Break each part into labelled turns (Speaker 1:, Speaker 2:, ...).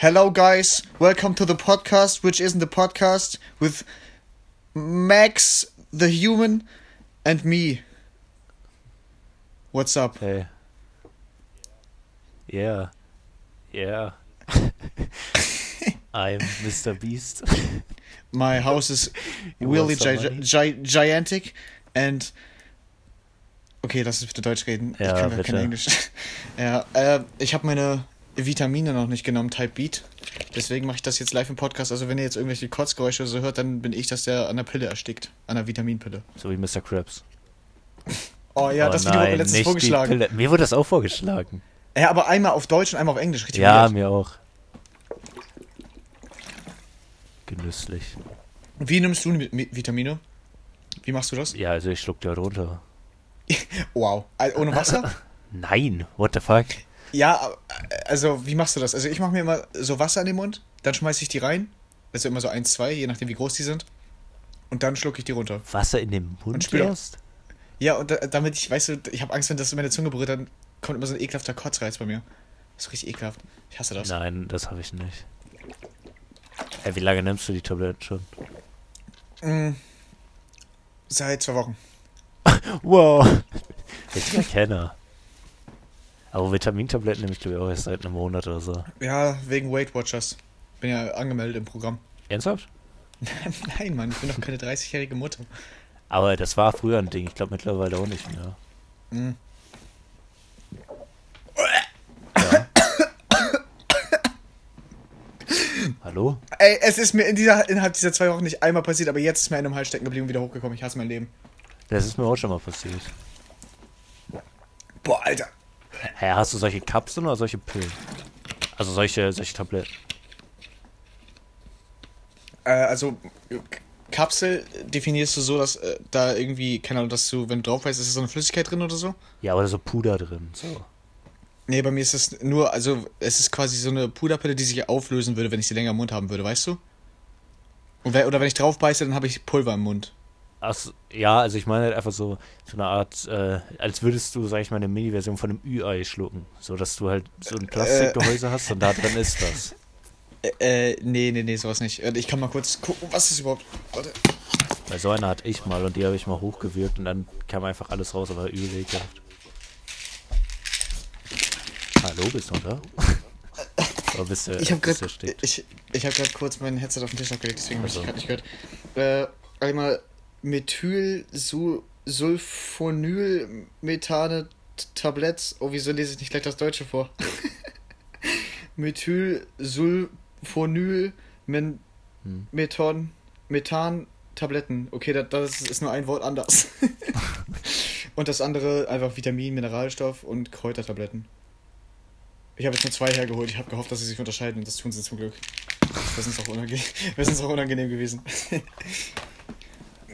Speaker 1: Hello, guys. Welcome to the podcast, which isn't a podcast, with Max, the human, and me. What's up?
Speaker 2: Hey. Yeah. Yeah. I'm Mr. Beast.
Speaker 1: My house is really gi gi gigantic and. Okay, lass uns bitte Deutsch reden.
Speaker 2: Ja,
Speaker 1: ich kann gar kein. Englisch. ja, äh, ich habe meine Vitamine noch nicht genommen, Type Beat. Deswegen mache ich das jetzt live im Podcast. Also, wenn ihr jetzt irgendwelche Kotzgeräusche oder so hört, dann bin ich das, der an der Pille erstickt. An der Vitaminpille.
Speaker 2: So wie Mr. Krabs.
Speaker 1: Oh ja,
Speaker 2: oh
Speaker 1: das Video wurde mir
Speaker 2: nein,
Speaker 1: letztens
Speaker 2: die
Speaker 1: vorgeschlagen.
Speaker 2: Mir wurde das auch vorgeschlagen.
Speaker 1: Ja, aber einmal auf Deutsch und einmal auf Englisch. Richtig
Speaker 2: Ja,
Speaker 1: weird.
Speaker 2: mir auch. Genüsslich.
Speaker 1: Wie nimmst du Mi- Vitamine? Wie machst du das?
Speaker 2: Ja, also ich schluck da runter.
Speaker 1: Wow. Also ohne Wasser?
Speaker 2: Nein, what the fuck?
Speaker 1: Ja, also wie machst du das? Also ich mache mir immer so Wasser in den Mund, dann schmeiße ich die rein. Also immer so eins, zwei, je nachdem wie groß die sind. Und dann schlucke ich die runter.
Speaker 2: Wasser in den Mund
Speaker 1: Und
Speaker 2: erst?
Speaker 1: Ja, und da, damit ich, weißt du, ich habe Angst, wenn das in meine Zunge berührt, dann kommt immer so ein ekelhafter Kotzreiz bei mir. Das ist richtig ekelhaft. Ich hasse das.
Speaker 2: Nein, das habe ich nicht. Hey, wie lange nimmst du die Tabletten schon?
Speaker 1: Mm, seit zwei Wochen.
Speaker 2: Wow. Richtiger Kenner. Aber Vitamintabletten nehme ich glaube ich auch erst seit einem Monat oder so.
Speaker 1: Ja, wegen Weight Watchers. Bin ja angemeldet im Programm.
Speaker 2: Ernsthaft?
Speaker 1: Nein, Mann, ich bin doch keine 30-jährige Mutter.
Speaker 2: Aber das war früher ein Ding. Ich glaube mittlerweile auch nicht mehr. Ja. Hallo?
Speaker 1: Ey, es ist mir in dieser, innerhalb dieser zwei Wochen nicht einmal passiert, aber jetzt ist mir einer im Hals stecken geblieben und wieder hochgekommen. Ich hasse mein Leben.
Speaker 2: Das ist mir auch schon mal passiert.
Speaker 1: Boah, Alter.
Speaker 2: Hä, hast du solche Kapseln oder solche Pillen? Also solche, solche Tabletten.
Speaker 1: Äh, also, Kapsel definierst du so, dass äh, da irgendwie, keine Ahnung, dass du, wenn du drauf weißt, ist da so eine Flüssigkeit drin oder so?
Speaker 2: Ja, oder so Puder drin. So.
Speaker 1: Nee, bei mir ist es nur, also, es ist quasi so eine Puderpille, die sich auflösen würde, wenn ich sie länger im Mund haben würde, weißt du? Wenn, oder wenn ich drauf beiße, dann habe ich Pulver im Mund.
Speaker 2: Ach, so, ja, also ich meine halt einfach so, so eine Art, äh, als würdest du, sag ich mal, eine Mini-Version von einem Ü-Ei schlucken. So, dass du halt so ein Plastikgehäuse hast und da drin ist das.
Speaker 1: Äh, äh, nee, nee, nee, sowas nicht. Äh, Ich kann mal kurz gucken, was ist überhaupt. Warte.
Speaker 2: Weil so eine hatte ich mal und die habe ich mal hochgewirkt und dann kam einfach alles raus, aber übel ekelhaft. Hallo, bist du da? Oder bist du,
Speaker 1: Ich habe gerade ich, ich hab kurz mein Headset auf den Tisch abgelegt, deswegen habe ich
Speaker 2: Ach
Speaker 1: dich
Speaker 2: so.
Speaker 1: gerade nicht gehört. Äh, einmal Methylsulfonylmethane Tabletts. Oh, wieso lese ich nicht gleich das Deutsche vor? Methylsulfonyl Men
Speaker 2: Hm.
Speaker 1: Methan Methan Tabletten. Okay, das, das ist nur ein Wort anders. und das andere einfach Vitamin, Mineralstoff und Kräutertabletten. Ich habe jetzt nur zwei hergeholt. Ich habe gehofft, dass sie sich unterscheiden und das tun sie zum Glück. Das ist uns auch unangenehm, das ist uns auch unangenehm gewesen.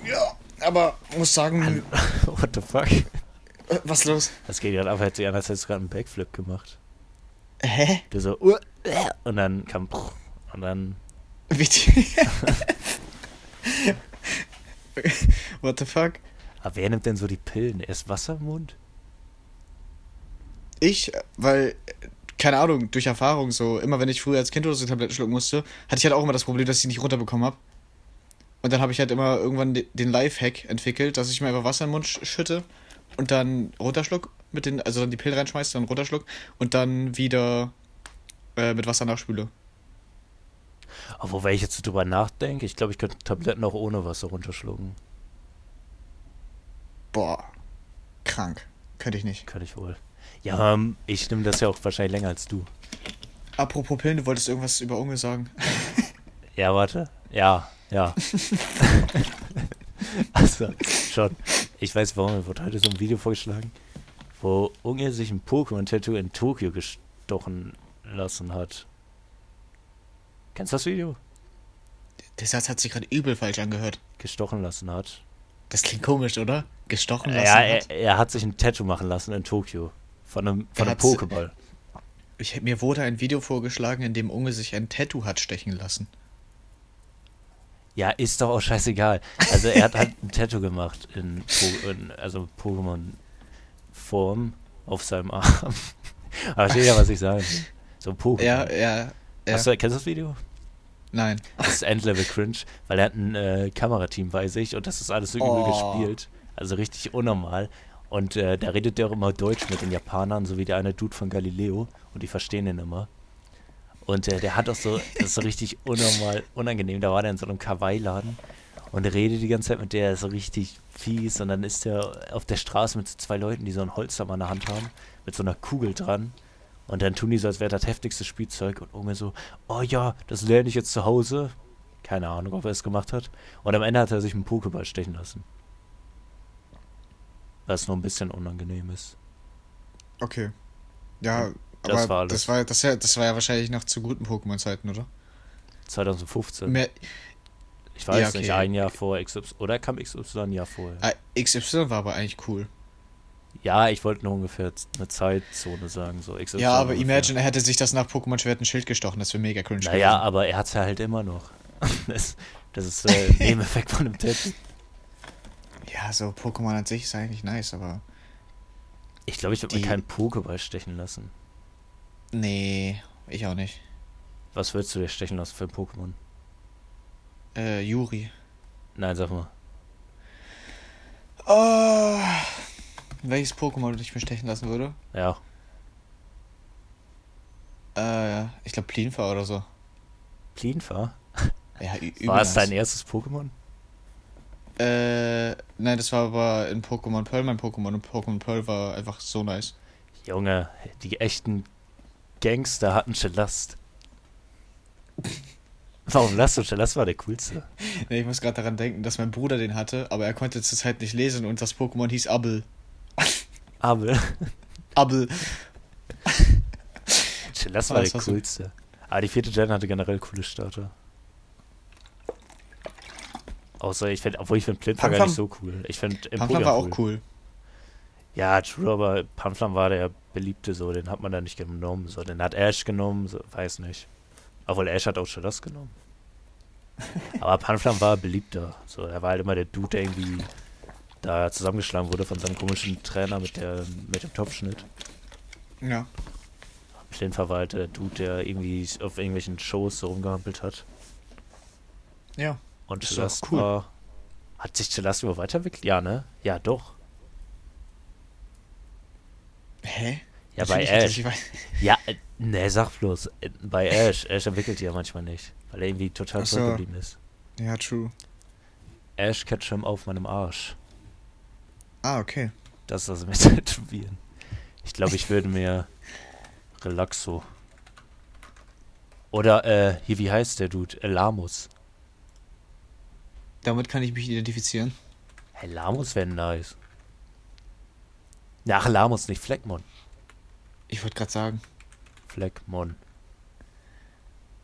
Speaker 1: Ja, aber muss sagen,
Speaker 2: What the fuck?
Speaker 1: äh, was los?
Speaker 2: Das geht gerade ab, hört sich an, als hättest du gerade einen Backflip gemacht.
Speaker 1: Hä?
Speaker 2: Du so, uh, äh, und dann kam, und dann,
Speaker 1: What the fuck?
Speaker 2: aber wer nimmt denn so die Pillen? Erst Wasser im Mund?
Speaker 1: Ich, äh, weil, keine Ahnung, durch Erfahrung so, immer wenn ich früher als Kind oder so Tabletten schlucken musste, hatte ich halt auch immer das Problem, dass ich die nicht runterbekommen habe. Und dann habe ich halt immer irgendwann de- den Lifehack entwickelt, dass ich mir einfach Wasser in den Mund sch- schütte und dann runterschluck mit den, also dann die Pillen reinschmeiße, dann runterschluck und dann wieder äh, mit Wasser nachspüle.
Speaker 2: Aber wobei ich jetzt drüber nachdenke, ich glaube, ich könnte Tabletten auch ohne Wasser runterschlucken.
Speaker 1: Boah, krank. Könnte ich nicht.
Speaker 2: Könnte ich wohl. Ja, ähm, ich nehme das ja auch wahrscheinlich länger als du.
Speaker 1: Apropos Pillen, du wolltest irgendwas über Unge sagen.
Speaker 2: Ja, warte. Ja, ja. also, schon. Ich weiß warum, mir wurde heute so ein Video vorgeschlagen, wo Unge sich ein Pokémon-Tattoo in Tokio gestochen lassen hat. Kennst du das Video?
Speaker 1: Der Satz hat sich gerade übel falsch angehört.
Speaker 2: Gestochen lassen hat.
Speaker 1: Das klingt komisch, oder? Gestochen lassen.
Speaker 2: Ja,
Speaker 1: hat.
Speaker 2: er, er hat sich ein Tattoo machen lassen in Tokio. Von einem, von
Speaker 1: Er
Speaker 2: einem Pokéball.
Speaker 1: Ich, mir wurde ein Video vorgeschlagen, in dem Unge sich ein Tattoo hat stechen lassen.
Speaker 2: Ja, ist doch auch scheißegal. Also er hat halt ein Tattoo gemacht in, po in also Pokémon-Form auf seinem Arm. Aber versteht ja, was ich sage. So ein Pokémon.
Speaker 1: Ja, ja. Ja.
Speaker 2: Hast du, kennst du das Video?
Speaker 1: Nein.
Speaker 2: Das ist Endlevel Cringe, weil er hat ein äh, Kamerateam bei sich und das ist alles so übel
Speaker 1: Oh.
Speaker 2: gespielt. Also richtig unnormal. Und äh, da redet der auch immer Deutsch mit den Japanern, so wie der eine Dude von Galileo. Und die verstehen ihn immer. Und äh, der hat auch so, das ist so richtig unnormal, unangenehm. Da war der in so einem Kawaii-Laden und redet die ganze Zeit mit der, ist so richtig fies. Und dann ist der auf der Straße mit so zwei Leuten, die so ein Holzhammer in der Hand haben, mit so einer Kugel dran. Und dann tun die so, als wäre das heftigste Spielzeug. Und Unge so, oh ja, das lerne ich jetzt zu Hause. Keine Ahnung, ob er es gemacht hat. Und am Ende hat er sich einen Pokéball stechen lassen. Was nur ein bisschen unangenehm ist.
Speaker 1: Okay. Ja,
Speaker 2: Das
Speaker 1: aber
Speaker 2: war alles.
Speaker 1: das war das ja das war ja wahrscheinlich noch zu guten Pokémon-Zeiten, oder?
Speaker 2: 2015.
Speaker 1: Mehr,
Speaker 2: ich weiß
Speaker 1: ja, okay.
Speaker 2: nicht, ein Jahr vor XY. Oder kam XY ein Jahr vorher?
Speaker 1: ah, XY war aber eigentlich cool.
Speaker 2: Ja, ich wollte nur ungefähr eine Zeitzone sagen. So XY
Speaker 1: ja, aber
Speaker 2: ungefähr.
Speaker 1: imagine, er hätte sich das nach Pokémon Schwert und Schild gestochen, das wäre mega cringe
Speaker 2: Naja, aber er hat es ja halt immer noch. Das, das ist äh, ein Nebeneffekt von dem Tattoo.
Speaker 1: Ja, so Pokémon an sich ist eigentlich nice, aber
Speaker 2: Ich glaube, ich würde mir keinen Pokéball stechen lassen.
Speaker 1: Nee, ich auch nicht.
Speaker 2: Was würdest du dir stechen lassen für ein Pokémon?
Speaker 1: Äh, Yuri.
Speaker 2: Nein, sag mal.
Speaker 1: Oh, welches Pokémon ich mir stechen lassen würde?
Speaker 2: Ja,
Speaker 1: Äh, ich glaube Plinfa oder so.
Speaker 2: Plinfa?
Speaker 1: Ja,
Speaker 2: War es dein erstes Pokémon?
Speaker 1: Äh, nein, das war aber in Pokémon Pearl mein Pokémon und Pokémon Pearl war einfach so nice.
Speaker 2: Junge, die echten Gangster hatten Chelast. Warum lachst du? Chelast war der coolste.
Speaker 1: Nee, ich muss gerade daran denken, dass mein Bruder den hatte, aber er konnte zur Zeit nicht lesen und das Pokémon hieß Abel.
Speaker 2: Aber
Speaker 1: Abel.
Speaker 2: Chelast
Speaker 1: Ah,
Speaker 2: war der
Speaker 1: war so-
Speaker 2: coolste. Aber die vierte Gen hatte generell coole Starter. Außer ich finde, obwohl ich finde Plinfa gar nicht so cool. Ich finde
Speaker 1: Pamphlam war auch cool.
Speaker 2: Ja, true, aber Pamphlam war der beliebte so, den hat man da nicht genommen. So, den hat Ash genommen, so, weiß nicht. Obwohl Ash hat auch schon das genommen. aber Pamphlam war beliebter. So, er war halt immer der Dude, der irgendwie da zusammengeschlagen wurde von seinem komischen Trainer mit der mit dem Topfschnitt.
Speaker 1: Ja.
Speaker 2: Plinfa war halt der Dude, der irgendwie auf irgendwelchen Shows so rumgehampelt hat.
Speaker 1: Ja.
Speaker 2: Und Celeste
Speaker 1: cool.
Speaker 2: war. Hat sich Celeste überhaupt weiterentwickelt? Ja, ne? Ja, doch.
Speaker 1: Hä?
Speaker 2: Ja, bei
Speaker 1: hat er
Speaker 2: Ash. Ja, ne, sag bloß. äh, Bei Ash. Ash entwickelt die ja manchmal nicht. Weil er irgendwie total
Speaker 1: Ach so.
Speaker 2: zurückgeblieben ist.
Speaker 1: Ja, true.
Speaker 2: Ash Ketchum auf meinem Arsch.
Speaker 1: Ah, okay.
Speaker 2: Das ist das mit Tätowieren. Ich glaube, ich würde mir Relaxo. Oder, äh, hier, wie heißt der Dude? Äh, Lamus.
Speaker 1: Damit kann ich mich identifizieren.
Speaker 2: Hey, Lamus wäre nice. Ja, Ach, Lamus, nicht Fleckmon.
Speaker 1: Ich wollte gerade sagen.
Speaker 2: Fleckmon.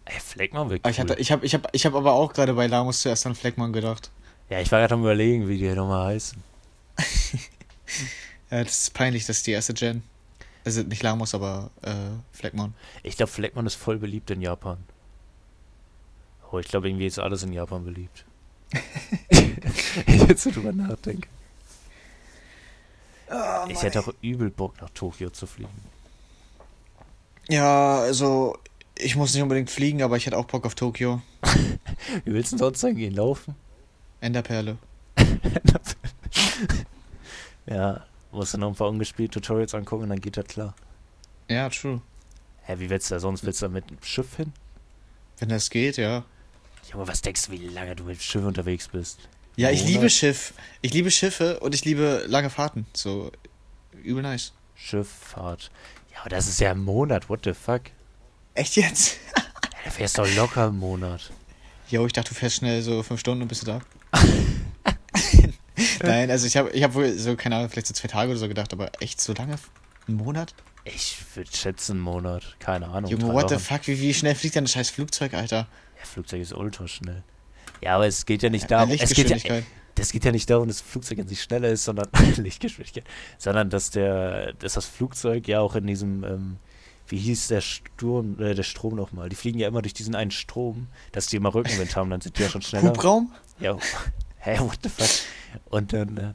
Speaker 2: Ey, Fleckmon wäre
Speaker 1: Aber
Speaker 2: cool.
Speaker 1: ich, hatte, ich habe ich hab, ich hab aber auch gerade bei Lamus zuerst an Fleckmann gedacht.
Speaker 2: ja, ich war gerade am überlegen, wie die nochmal heißen.
Speaker 1: Ja, das ist peinlich, das ist die erste Gen. Also nicht Lamus, aber äh, Fleckmann.
Speaker 2: Ich glaube, Fleckmann ist voll beliebt in Japan. Oh, ich glaube, irgendwie ist alles in Japan beliebt. ich jetzt so drüber nachdenke. ich hätte auch übel Bock, nach Tokio zu fliegen.
Speaker 1: Ja, also ich muss nicht unbedingt fliegen, aber ich hätte auch Bock auf Tokio.
Speaker 2: Wie willst du sonst hingehen? Laufen?
Speaker 1: Enderperle.
Speaker 2: ja, musst du noch ein paar ungespielte Tutorials angucken und dann geht das klar.
Speaker 1: Ja, true.
Speaker 2: Hä, wie willst du da sonst? Willst du da mit dem Schiff hin?
Speaker 1: Wenn das geht, ja.
Speaker 2: Junge, was denkst du, wie lange du mit dem Schiff unterwegs bist?
Speaker 1: Ja, ich liebe Schiff. Ich liebe Schiffe und ich liebe lange Fahrten. So übel nice.
Speaker 2: Schifffahrt. Ja, aber das ist ja ein Monat, what the fuck?
Speaker 1: Echt jetzt?
Speaker 2: Ja, da fährst du doch locker einen Monat.
Speaker 1: Jo, ich dachte, du fährst schnell so fünf Stunden und bist du da. Nein, also ich habe ich hab wohl so, keine Ahnung, vielleicht so zwei Tage oder so gedacht, aber echt so lange? Ein Monat?
Speaker 2: Ich würde schätzen einen Monat. Keine Ahnung.
Speaker 1: Junge, what the
Speaker 2: Wochen.
Speaker 1: fuck? Wie, wie schnell fliegt denn das scheiß Flugzeug, Alter?
Speaker 2: Ja, Flugzeug ist ultra schnell. Ja, aber es geht ja nicht darum, es geht ja, das geht ja nicht darum, dass das Flugzeug an sich schneller ist, sondern Lichtgeschwindigkeit, sondern dass der, dass das Flugzeug ja auch in diesem, ähm, wie hieß der Sturm, äh, der Strom nochmal? Die fliegen ja immer durch diesen einen Strom, dass die immer Rückenwind haben, dann sind die ja schon schneller.
Speaker 1: Hubraum?
Speaker 2: Ja, hä, what the fuck? Und dann äh,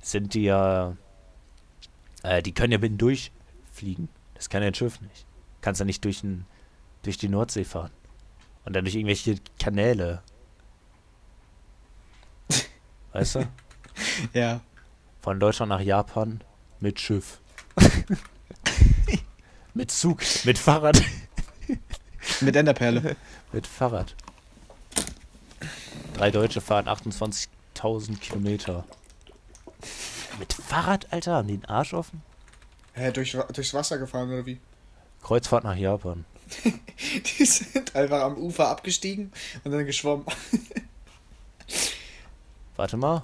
Speaker 2: sind die ja, äh, die können ja mitten durchfliegen. Das kann ja ein Schiff nicht. Kannst ja nicht durch ein durch die Nordsee fahren. Und dann durch irgendwelche Kanäle. Weißt du?
Speaker 1: Ja.
Speaker 2: Von Deutschland nach Japan mit Schiff. mit Zug, mit Fahrrad.
Speaker 1: Mit Enderperle.
Speaker 2: mit Fahrrad. Drei Deutsche fahren 28.000 Kilometer. Mit Fahrrad, Alter? Haben die den Arsch offen?
Speaker 1: Hä, durch, durchs Wasser gefahren oder wie?
Speaker 2: Kreuzfahrt nach Japan.
Speaker 1: Die sind einfach am Ufer abgestiegen und dann geschwommen.
Speaker 2: Warte mal.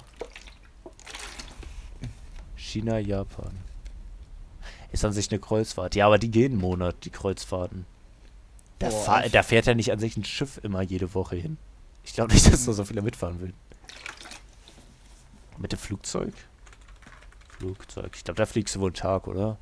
Speaker 2: China, Japan. Ist an sich eine Kreuzfahrt. Ja, aber die gehen einen Monat, die Kreuzfahrten. Da,
Speaker 1: Boah.
Speaker 2: fahr, da fährt ja nicht an sich ein Schiff immer jede Woche hin. Ich glaube nicht, dass da so viele mitfahren will. Mit dem Flugzeug? Flugzeug. Ich glaube, da fliegst du wohl einen Tag, oder?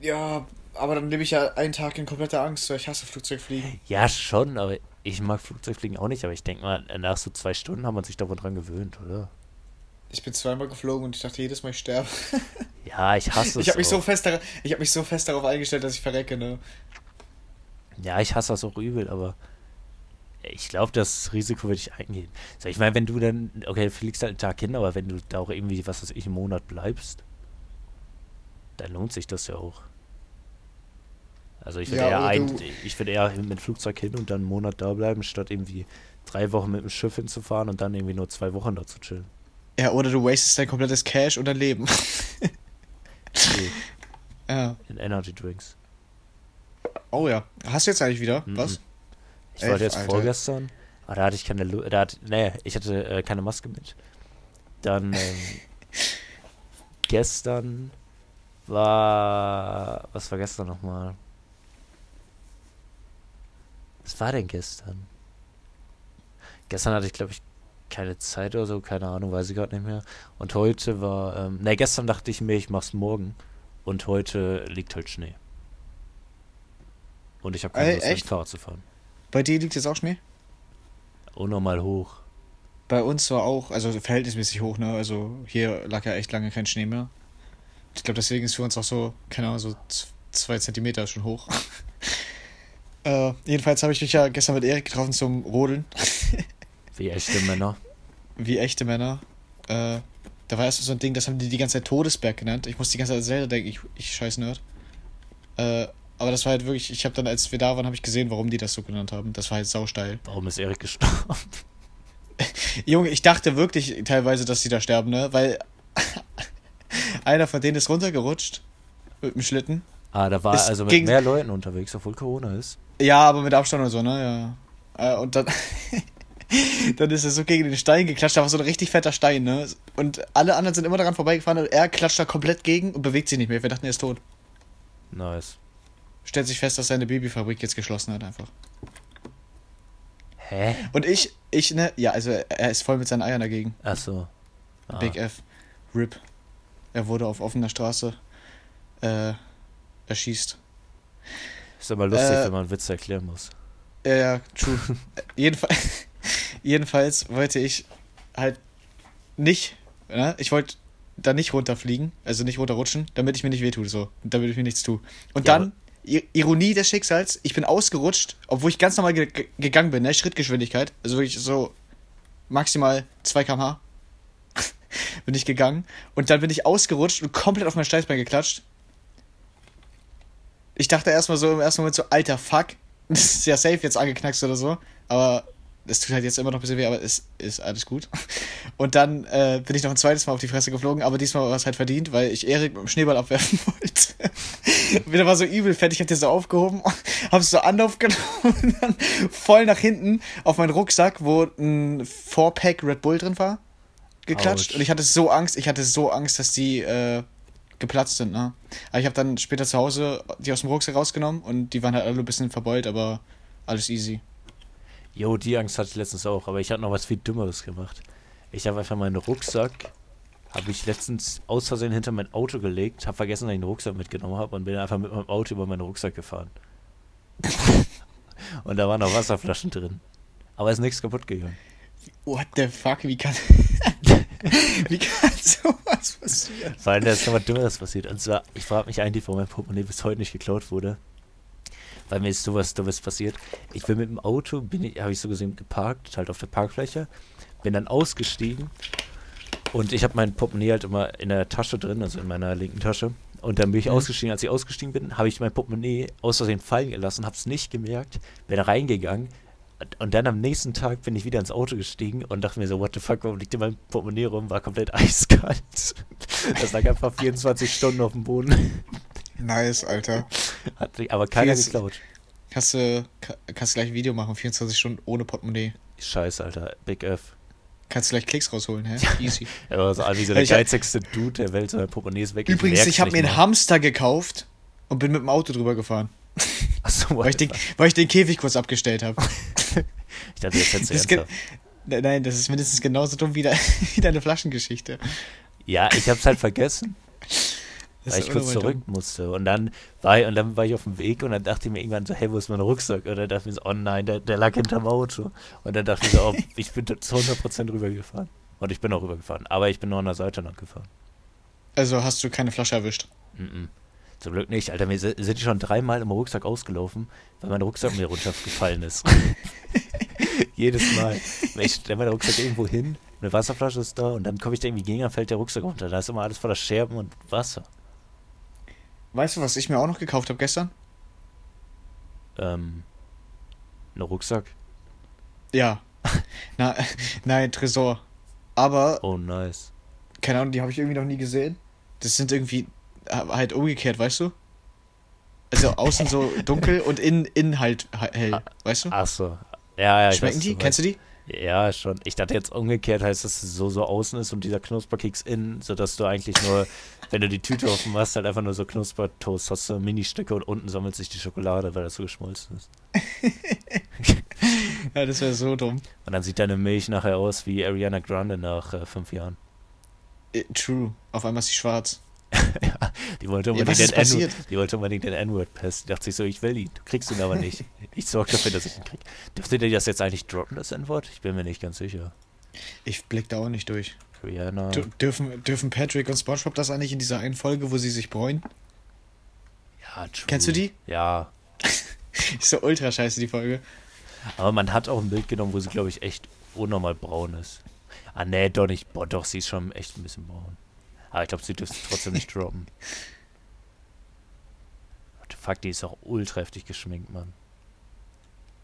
Speaker 1: Ja, aber dann lebe ich ja einen Tag in kompletter Angst, weil ich hasse Flugzeugfliegen.
Speaker 2: Ja, schon, aber ich mag Flugzeugfliegen auch nicht. Aber ich denke mal, nach so zwei Stunden haben wir sich davon dran gewöhnt, oder?
Speaker 1: Ich bin zweimal geflogen und ich dachte jedes Mal, ich sterbe.
Speaker 2: Ja, ich hasse es
Speaker 1: Ich habe mich, so fest ich hab mich so fest darauf eingestellt, dass ich verrecke, ne?
Speaker 2: Ja, ich hasse das auch übel, aber ich glaube, das Risiko würde ich eingehen. So, ich meine, wenn du dann, okay, du fliegst halt einen Tag hin, aber wenn du da auch irgendwie, was weiß ich, einen Monat bleibst, dann lohnt sich das ja auch. Also ich würde
Speaker 1: Ja,
Speaker 2: eher ein, ich würde eher mit dem Flugzeug hin und dann einen Monat da bleiben, statt irgendwie drei Wochen mit dem Schiff hinzufahren und dann irgendwie nur zwei Wochen da zu chillen.
Speaker 1: Ja, oder du wastest dein komplettes Cash und dein Leben.
Speaker 2: Okay,
Speaker 1: ja.
Speaker 2: in Energy Drinks.
Speaker 1: Oh ja. Hast du jetzt eigentlich wieder?
Speaker 2: Mhm.
Speaker 1: Was?
Speaker 2: Ich
Speaker 1: Elf,
Speaker 2: wollte jetzt
Speaker 1: Alter.
Speaker 2: vorgestern, aber da hatte ich keine, Lu da hatte, nee, ich hatte äh, keine Maske mit. Dann ähm, gestern war, was war gestern nochmal? Was war denn gestern? Gestern hatte ich, glaube ich, keine Zeit oder so, keine Ahnung, weiß ich gerade nicht mehr. Und heute war, ähm, ne, gestern dachte ich mir, ich mach's morgen. Und heute liegt halt Schnee. Und ich habe keine Lust, mit Fahrrad zu fahren.
Speaker 1: Bei dir liegt jetzt auch Schnee?
Speaker 2: Unnormal hoch.
Speaker 1: Bei uns war auch, also verhältnismäßig hoch, ne? Also hier lag ja echt lange kein Schnee mehr. Ich glaube, deswegen ist für uns auch so, keine Ahnung, so zwei Zentimeter schon hoch. äh, jedenfalls habe ich mich ja gestern mit Erik getroffen zum Rodeln.
Speaker 2: Wie echte Männer.
Speaker 1: Wie echte Männer. Äh, da war erst so ein Ding, das haben die die ganze Zeit Todesberg genannt. Ich muss die ganze Zeit selber denken, ich, ich scheiß Nerd. Äh, aber das war halt wirklich, ich habe dann, als wir da waren, habe ich gesehen, warum die das so genannt haben. Das war halt sausteil.
Speaker 2: Warum ist Erik gestorben?
Speaker 1: Junge, ich dachte wirklich teilweise, dass die da sterben, ne? Weil einer von denen ist runtergerutscht mit dem Schlitten.
Speaker 2: Ah, da war also mit mehr Leuten unterwegs, obwohl Corona ist.
Speaker 1: Ja, aber mit Abstand und so, ne? Ja. Äh, und dann, dann ist er so gegen den Stein geklatscht, da war so ein richtig fetter Stein, ne? Und alle anderen sind immer daran vorbeigefahren und er klatscht da komplett gegen und bewegt sich nicht mehr. Wir dachten, er ist tot.
Speaker 2: Nice.
Speaker 1: Stellt sich fest, dass seine Babyfabrik jetzt geschlossen hat, einfach.
Speaker 2: Hä?
Speaker 1: Und ich, ich, ne? Ja, also er ist voll mit seinen Eiern dagegen.
Speaker 2: Achso. Ah.
Speaker 1: Big F. RIP. Er wurde auf offener Straße äh, erschießt.
Speaker 2: Ist aber lustig,
Speaker 1: Äh,
Speaker 2: wenn man Witze erklären muss.
Speaker 1: Ja, ja, true. Jedenfalls, jedenfalls wollte ich halt nicht, ne? ich wollte da nicht runterfliegen, also nicht runterrutschen, damit ich mir nicht wehtue, so, damit ich mir nichts tue. Und
Speaker 2: Ja,
Speaker 1: dann, Ironie des Schicksals, ich bin ausgerutscht, obwohl ich ganz normal ge- gegangen bin, ne? Schrittgeschwindigkeit, also wirklich so maximal 2 km/h bin ich gegangen und dann bin ich ausgerutscht und komplett auf mein Steißbein geklatscht. Ich dachte erstmal so im ersten Moment so, alter Fuck, das ist ja safe jetzt angeknackst oder so, aber es tut halt jetzt immer noch ein bisschen weh, aber es ist alles gut. Und dann äh, bin ich noch ein zweites Mal auf die Fresse geflogen, aber diesmal war es halt verdient, weil ich Erik mit dem Schneeball abwerfen wollte. Und der war so übel fett, ich hab den so aufgehoben, hab's so Anlauf genommen und dann voll nach hinten auf meinen Rucksack, wo ein 4-Pack Red Bull drin war, geklatscht.
Speaker 2: Autsch.
Speaker 1: Und ich hatte so Angst, ich hatte so Angst, dass die äh, geplatzt sind, ne? Aber ich habe dann später zu Hause die aus dem Rucksack rausgenommen und die waren halt alle ein bisschen verbeult, aber alles easy.
Speaker 2: Jo, die Angst hatte ich letztens auch, aber ich habe noch was viel Dümmeres gemacht. Ich habe einfach meinen Rucksack, habe ich letztens aus Versehen hinter mein Auto gelegt, habe vergessen, dass ich den Rucksack mitgenommen habe und bin einfach mit meinem Auto über meinen Rucksack gefahren. und da waren noch Wasserflaschen drin. Aber ist nichts kaputt gegangen.
Speaker 1: What the fuck, wie kann. Wie kann sowas passieren?
Speaker 2: Vor allem, da ist noch was Dümmeres passiert. Und zwar, ich frage mich eigentlich, warum mein Portemonnaie bis heute nicht geklaut wurde. Weil mir ist sowas Dummes passiert. Ich bin mit dem Auto, bin ich, habe ich so gesehen geparkt, halt auf der Parkfläche, bin dann ausgestiegen und ich habe mein Portemonnaie halt immer in der Tasche drin, also in meiner linken Tasche. Und dann bin ich
Speaker 1: Mhm.
Speaker 2: ausgestiegen. Als ich ausgestiegen bin, habe ich mein Portemonnaie aus Versehen fallen gelassen, habe es nicht gemerkt, bin reingegangen. Und- dann am nächsten Tag bin ich wieder ins Auto gestiegen und dachte mir so, what the fuck, warum liegt in meinem Portemonnaie rum? War komplett eiskalt. Das lag einfach 24 Stunden auf dem Boden.
Speaker 1: Nice, Alter.
Speaker 2: Hat aber keiner
Speaker 1: Jetzt-
Speaker 2: geklaut.
Speaker 1: Kannst du, ka- kannst du gleich ein Video machen, 24 Stunden ohne Portemonnaie.
Speaker 2: Scheiße, Alter. Big F.
Speaker 1: Kannst du gleich Klicks rausholen, hä? Easy.
Speaker 2: Er war so wie so der
Speaker 1: Ich
Speaker 2: geizigste Dude der Welt, so mein Portemonnaie ist weg.
Speaker 1: Übrigens,
Speaker 2: merk's
Speaker 1: ich habe mir einen. Hamster gekauft und bin mit dem Auto drüber gefahren.
Speaker 2: Achso,
Speaker 1: Weil ich, den, weil ich den Käfig kurz abgestellt habe.
Speaker 2: ich dachte, jetzt hättest du
Speaker 1: Das
Speaker 2: ernsthaft.
Speaker 1: Nein, das ist mindestens genauso dumm wie, de wie deine Flaschengeschichte.
Speaker 2: Ja, ich hab's halt vergessen, weil ich kurz zurück musste. Und dann war ich, und dann war ich auf dem Weg und dann dachte ich mir irgendwann so, hey, wo ist mein Rucksack? Und dann dachte ich mir so, oh nein, der, der lag hinterm Auto. Und dann dachte ich so, oh, ich bin zu 100% rübergefahren. Und ich bin auch rübergefahren. Aber ich bin nur an der Seite lang gefahren.
Speaker 1: dumm. Also hast du keine Flasche erwischt.
Speaker 2: Mhm. Zum Glück nicht, Alter. Wir si- sind schon dreimal im Rucksack ausgelaufen, weil mein Rucksack mir runtergefallen ist. Jedes Mal. Ich stelle meinen Rucksack irgendwo hin, eine Wasserflasche ist da und dann komme ich da irgendwie gegen, dann fällt der Rucksack runter. Da ist immer alles voller Scherben und Wasser.
Speaker 1: Weißt du, was ich mir auch noch gekauft habe gestern?
Speaker 2: Ähm, ein Rucksack?
Speaker 1: Ja. Na, nein, Tresor. Aber,
Speaker 2: Oh, nice.
Speaker 1: keine Ahnung, die habe ich irgendwie noch nie gesehen. Das sind irgendwie halt umgekehrt, weißt du? Also außen so dunkel und innen, innen halt he- hell, weißt du?
Speaker 2: Ach so. Ja, ja,
Speaker 1: Schmecken
Speaker 2: weiß,
Speaker 1: die?
Speaker 2: was
Speaker 1: Kennst du die?
Speaker 2: Ja, schon. Ich dachte jetzt umgekehrt heißt, dass es so, so außen ist und dieser Knusperkeks innen, sodass du eigentlich nur, wenn du die Tüte offen machst, halt einfach nur so Knuspertoast hast, so Mini-Stücke und unten sammelt sich die Schokolade, weil das so geschmolzen ist.
Speaker 1: Ja, das wäre so dumm.
Speaker 2: Und dann sieht deine Milch nachher aus wie Ariana Grande nach äh, fünf Jahren.
Speaker 1: Äh, True. Auf einmal ist sie schwarz.
Speaker 2: ja, die wollte
Speaker 1: Ja,
Speaker 2: unbedingt
Speaker 1: ist
Speaker 2: den die wollte unbedingt den N-Word pass. Die dachte sich so, ich will ihn. Du kriegst ihn aber nicht. Ich sorge dafür, dass ich ihn krieg. Dürfte ihr das jetzt eigentlich droppen, das N-Wort? Ich bin mir nicht ganz sicher.
Speaker 1: Ich blick da auch nicht durch.
Speaker 2: Rihanna.
Speaker 1: Dür- Dürfen, dürfen Patrick und Spongebob das eigentlich in dieser einen Folge, wo sie sich bräunen?
Speaker 2: Ja, true.
Speaker 1: Kennst du die?
Speaker 2: Ja.
Speaker 1: Ist so ultra scheiße, die Folge.
Speaker 2: Aber man hat auch ein Bild genommen, wo sie, glaube ich, echt unnormal braun ist. Ah, nee, doch nicht. Boah, doch, sie ist schon echt ein bisschen braun. Aber ich glaube, sie dürfte trotzdem nicht droppen. What the fuck, die ist auch ultra heftig geschminkt, Mann.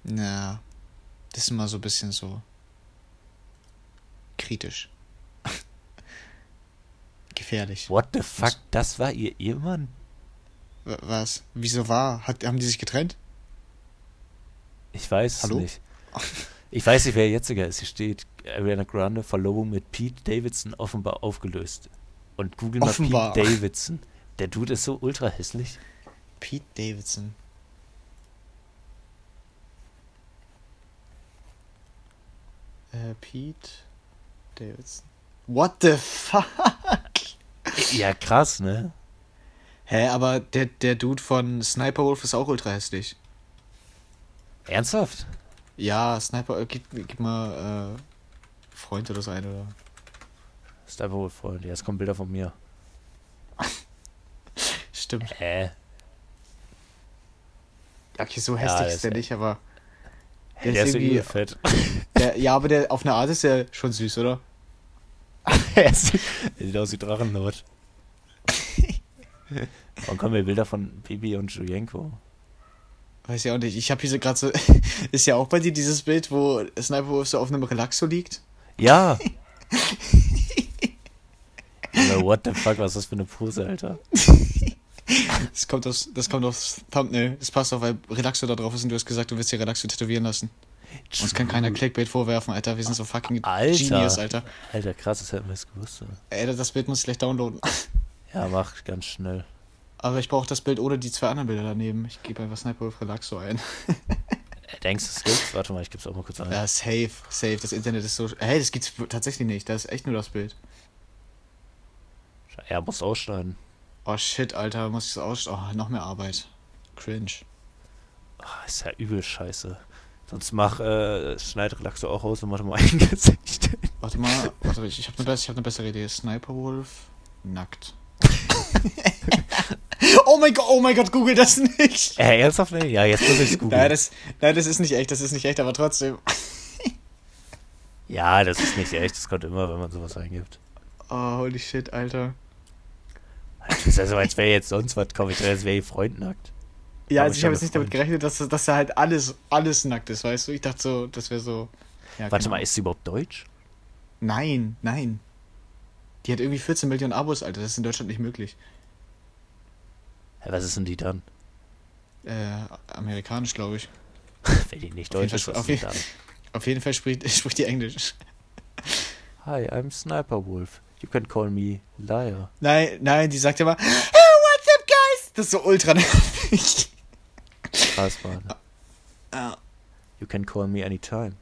Speaker 1: Na, das ist immer so ein bisschen so kritisch. Gefährlich.
Speaker 2: What the fuck, das war ihr Ehemann?
Speaker 1: Was? Wieso war? Hat, haben die sich getrennt?
Speaker 2: Ich weiß
Speaker 1: Hallo?
Speaker 2: es nicht. Ich weiß nicht, wer jetziger ist. Hier steht Ariana Grande, Verlobung mit Pete Davidson offenbar aufgelöst. Und google mal
Speaker 1: Offenbar.
Speaker 2: Pete Davidson. Der Dude ist so ultra hässlich.
Speaker 1: Pete Davidson. Äh, Pete Davidson. What the fuck?
Speaker 2: Ja, krass, ne?
Speaker 1: Hä, aber der, der Dude von Sniper Wolf ist auch ultra hässlich.
Speaker 2: Ernsthaft?
Speaker 1: Ja, Sniper, äh, gib, gib mal äh, Freund oder so ein oder.
Speaker 2: Ist einfach wohl Freund. Ja, es kommen Bilder von mir.
Speaker 1: Stimmt.
Speaker 2: Hä?
Speaker 1: Okay, so
Speaker 2: Ja,
Speaker 1: hässlich
Speaker 2: der
Speaker 1: ist der
Speaker 2: echt-
Speaker 1: nicht, aber. Der
Speaker 2: der
Speaker 1: ist
Speaker 2: ist
Speaker 1: irgendwie-
Speaker 2: fett.
Speaker 1: Der, ja, aber der auf eine Art ist ja schon süß, oder?
Speaker 2: er sieht er aus wie Drachenlord. Und kommen mir Bilder von Bibi und Julienko.
Speaker 1: Weiß ja auch nicht. Ich habe hier so gerade so. ist ja auch bei dir dieses Bild, wo Sniper Wolf so auf einem Relaxo liegt?
Speaker 2: Ja! Alter, what the fuck, was ist das für eine Pose, Alter?
Speaker 1: Das kommt aus, das kommt aufs Thumbnail. Das passt auch, weil Relaxo da drauf ist und du hast gesagt, du willst dir Relaxo tätowieren lassen. Uns kann keiner Clickbait vorwerfen, Alter. Wir sind so fucking
Speaker 2: Alter.
Speaker 1: Genius, Alter.
Speaker 2: Alter, krass, das hätten wir es gewusst. ey.
Speaker 1: Ey, das Bild muss ich gleich downloaden.
Speaker 2: Ja, mach ganz schnell.
Speaker 1: Aber ich brauche das Bild ohne die zwei anderen Bilder daneben. Ich gebe einfach Sniper Wolf Relaxo ein.
Speaker 2: Äh, Denkst du, es gibt's? Warte mal, ich geb's auch mal kurz ein.
Speaker 1: Ja, safe, safe. Das Internet ist so. Hey, das gibt's tatsächlich nicht. Das ist echt nur das Bild.
Speaker 2: Ja, musst ausschneiden.
Speaker 1: Oh shit, Alter, muss ich das aus. Oh, noch mehr Arbeit. Cringe.
Speaker 2: Ah, ist ja übel scheiße. Sonst mach, äh, schneid Relaxo auch aus und mach mal ein Gesicht.
Speaker 1: Warte mal, warte, ich, ich habe eine hab ne bessere Idee. Sniper Wolf nackt. oh mein Gott, oh mein Gott, google das nicht.
Speaker 2: Äh, ernsthaft nicht? Ja, jetzt muss ich es googeln.
Speaker 1: Nein das, nein, das ist nicht echt, das ist nicht echt, aber trotzdem.
Speaker 2: Ja, das ist nicht echt. Das kommt immer, wenn man sowas eingibt.
Speaker 1: Oh, holy shit, Alter.
Speaker 2: Das ist also, als wäre jetzt sonst was komme ich als wäre ihr Freund nackt.
Speaker 1: Ja, also ich habe jetzt nicht damit gerechnet, dass, dass da halt alles, alles nackt ist, weißt du? Ich dachte so, das wäre so. Ja,
Speaker 2: Warte
Speaker 1: genau.
Speaker 2: mal, ist sie überhaupt deutsch?
Speaker 1: Nein, nein. Die hat irgendwie 14 Millionen Abos, Alter. Das ist in Deutschland nicht möglich.
Speaker 2: Hä, was ist denn die dann?
Speaker 1: Äh, amerikanisch, glaube ich.
Speaker 2: Wenn die nicht deutsch ist, was
Speaker 1: auf
Speaker 2: ist dann?
Speaker 1: Auf jeden Fall spricht, spricht die Englisch.
Speaker 2: Hi, I'm Sniper Wolf. You can call me Liar.
Speaker 1: Nein, nein, die sagt immer, oh, what's up, guys? Das ist so ultra nervig.
Speaker 2: Krass, Mann.
Speaker 1: Ah,
Speaker 2: You can call me anytime.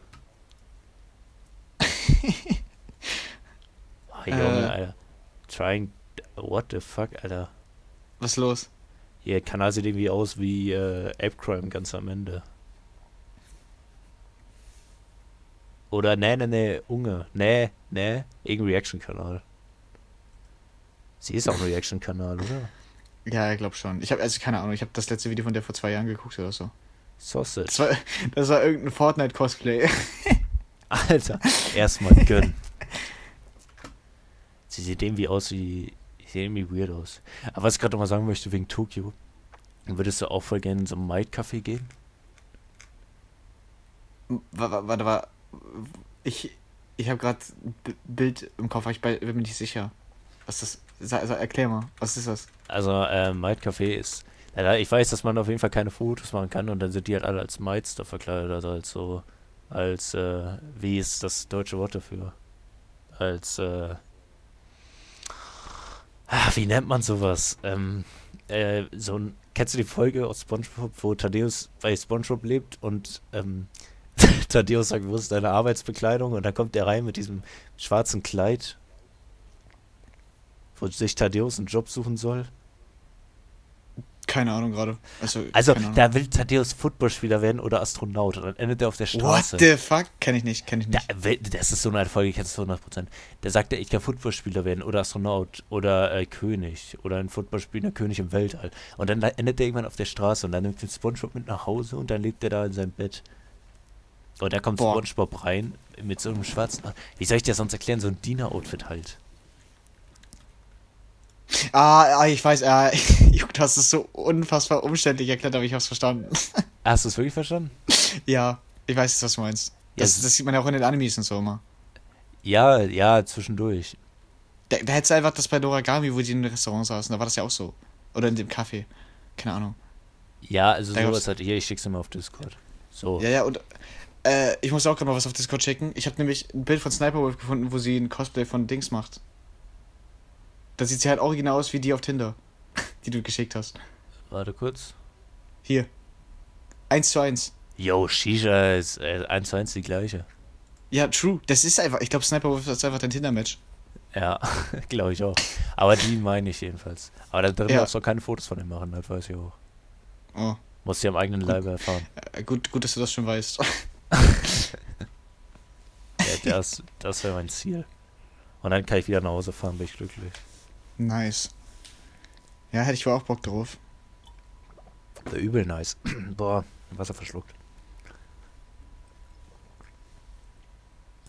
Speaker 2: Oh, Junge,
Speaker 1: Äh.
Speaker 2: Alter. Trying. What the fuck, Alter.
Speaker 1: was ist los?
Speaker 2: Ihr Kanal sieht irgendwie aus wie äh, Ape Crime ganz am Ende. Oder nee, nee, nee, Unge. Nee, nee, irgendein Reaction-Kanal. Sie ist auch ein Reaction-Kanal, oder?
Speaker 1: Ja, ich glaube schon. Ich habe also keine Ahnung, ich habe das letzte Video von der vor zwei Jahren geguckt oder so.
Speaker 2: Sausage.
Speaker 1: Das war, das war irgendein Fortnite-Cosplay.
Speaker 2: Alter, erstmal gönnen. Sie sieht irgendwie aus wie. Sie sieht irgendwie weird aus. Aber was ich gerade noch mal sagen möchte wegen Tokio. Würdest du auch voll gerne in so ein Might-Café gehen?
Speaker 1: Warte, warte, warte. Ich, ich habe gerade ein Bild im Kopf, aber ich bin mir nicht sicher. Was das? Sa, erklär mal, was ist das?
Speaker 2: Also, äh, Might Café ist. Ja, ich weiß, dass man auf jeden Fall keine Fotos machen kann und dann sind die halt alle als Mites da verkleidet, also als so. Als, äh, wie ist das deutsche Wort dafür? Als, äh. Ah, wie nennt man sowas? Ähm, äh, so ein. Kennst du die Folge aus Spongebob, wo Thaddeus bei Spongebob lebt und, ähm, Thaddeus sagt, wo ist deine Arbeitsbekleidung? Und dann kommt er rein mit diesem schwarzen Kleid, wo sich Thaddeus einen Job suchen soll.
Speaker 1: Keine Ahnung gerade. Also,
Speaker 2: Also, da will Thaddeus Footballspieler werden oder Astronaut und dann endet er auf der Straße.
Speaker 1: What the fuck? Kenn ich nicht, kenn ich
Speaker 2: Da,
Speaker 1: nicht.
Speaker 2: we- das ist so eine Folge, kennst du 100%. Da sagt er, ich kann Footballspieler werden oder Astronaut oder äh, König oder ein Footballspieler König im Weltall. Und dann endet er irgendwann auf der Straße und dann nimmt den Spongebob mit nach Hause und dann lebt er da in seinem Bett. Und da kommt
Speaker 1: Boah.
Speaker 2: Spongebob rein mit so einem schwarzen. Wie soll ich dir sonst erklären? So ein Diener-Outfit halt.
Speaker 1: Ah, ah, ich weiß, ah, Juck, du hast es so unfassbar umständlich erklärt, aber ich hab's verstanden.
Speaker 2: Hast du es wirklich verstanden?
Speaker 1: ja, ich weiß jetzt, was du meinst.
Speaker 2: Ja,
Speaker 1: Das, das sieht man ja auch in den Animes und so immer.
Speaker 2: Ja, ja, zwischendurch.
Speaker 1: Da, da hättest du einfach das bei Doragami, wo die in einem Restaurant saßen, da war das ja auch so. Oder in dem Café. Keine Ahnung.
Speaker 2: Ja, also
Speaker 1: Da
Speaker 2: sowas
Speaker 1: gab's-
Speaker 2: halt. Hier, ich schick's mal auf Discord. So.
Speaker 1: Ja, ja, und äh, ich muss auch gerade mal was auf Discord checken. Ich habe nämlich ein Bild von Sniper Wolf gefunden, wo sie ein Cosplay von Dings macht. Da sieht sie halt original aus wie die auf Tinder, die du geschickt hast.
Speaker 2: Warte kurz.
Speaker 1: Hier. Eins zu eins.
Speaker 2: Yo, Shisha ist äh, 1 zu 1 die gleiche.
Speaker 1: Ja, true. Das ist einfach, ich glaube, Sniper Wolf ist einfach dein Tinder-Match.
Speaker 2: Ja, glaube ich auch. Aber die meine ich jedenfalls. Aber da drin
Speaker 1: Ja.
Speaker 2: darfst du auch keine Fotos von ihm machen, das weiß ich auch.
Speaker 1: Oh,
Speaker 2: Musst du am eigenen Leibe erfahren.
Speaker 1: äh, gut, gut, dass du das schon weißt.
Speaker 2: Ja, das das wäre mein Ziel. Und dann kann ich wieder nach Hause fahren, bin ich glücklich.
Speaker 1: Nice. Ja, hätte ich wohl auch Bock drauf.
Speaker 2: Wär übel nice. Boah, Wasser verschluckt.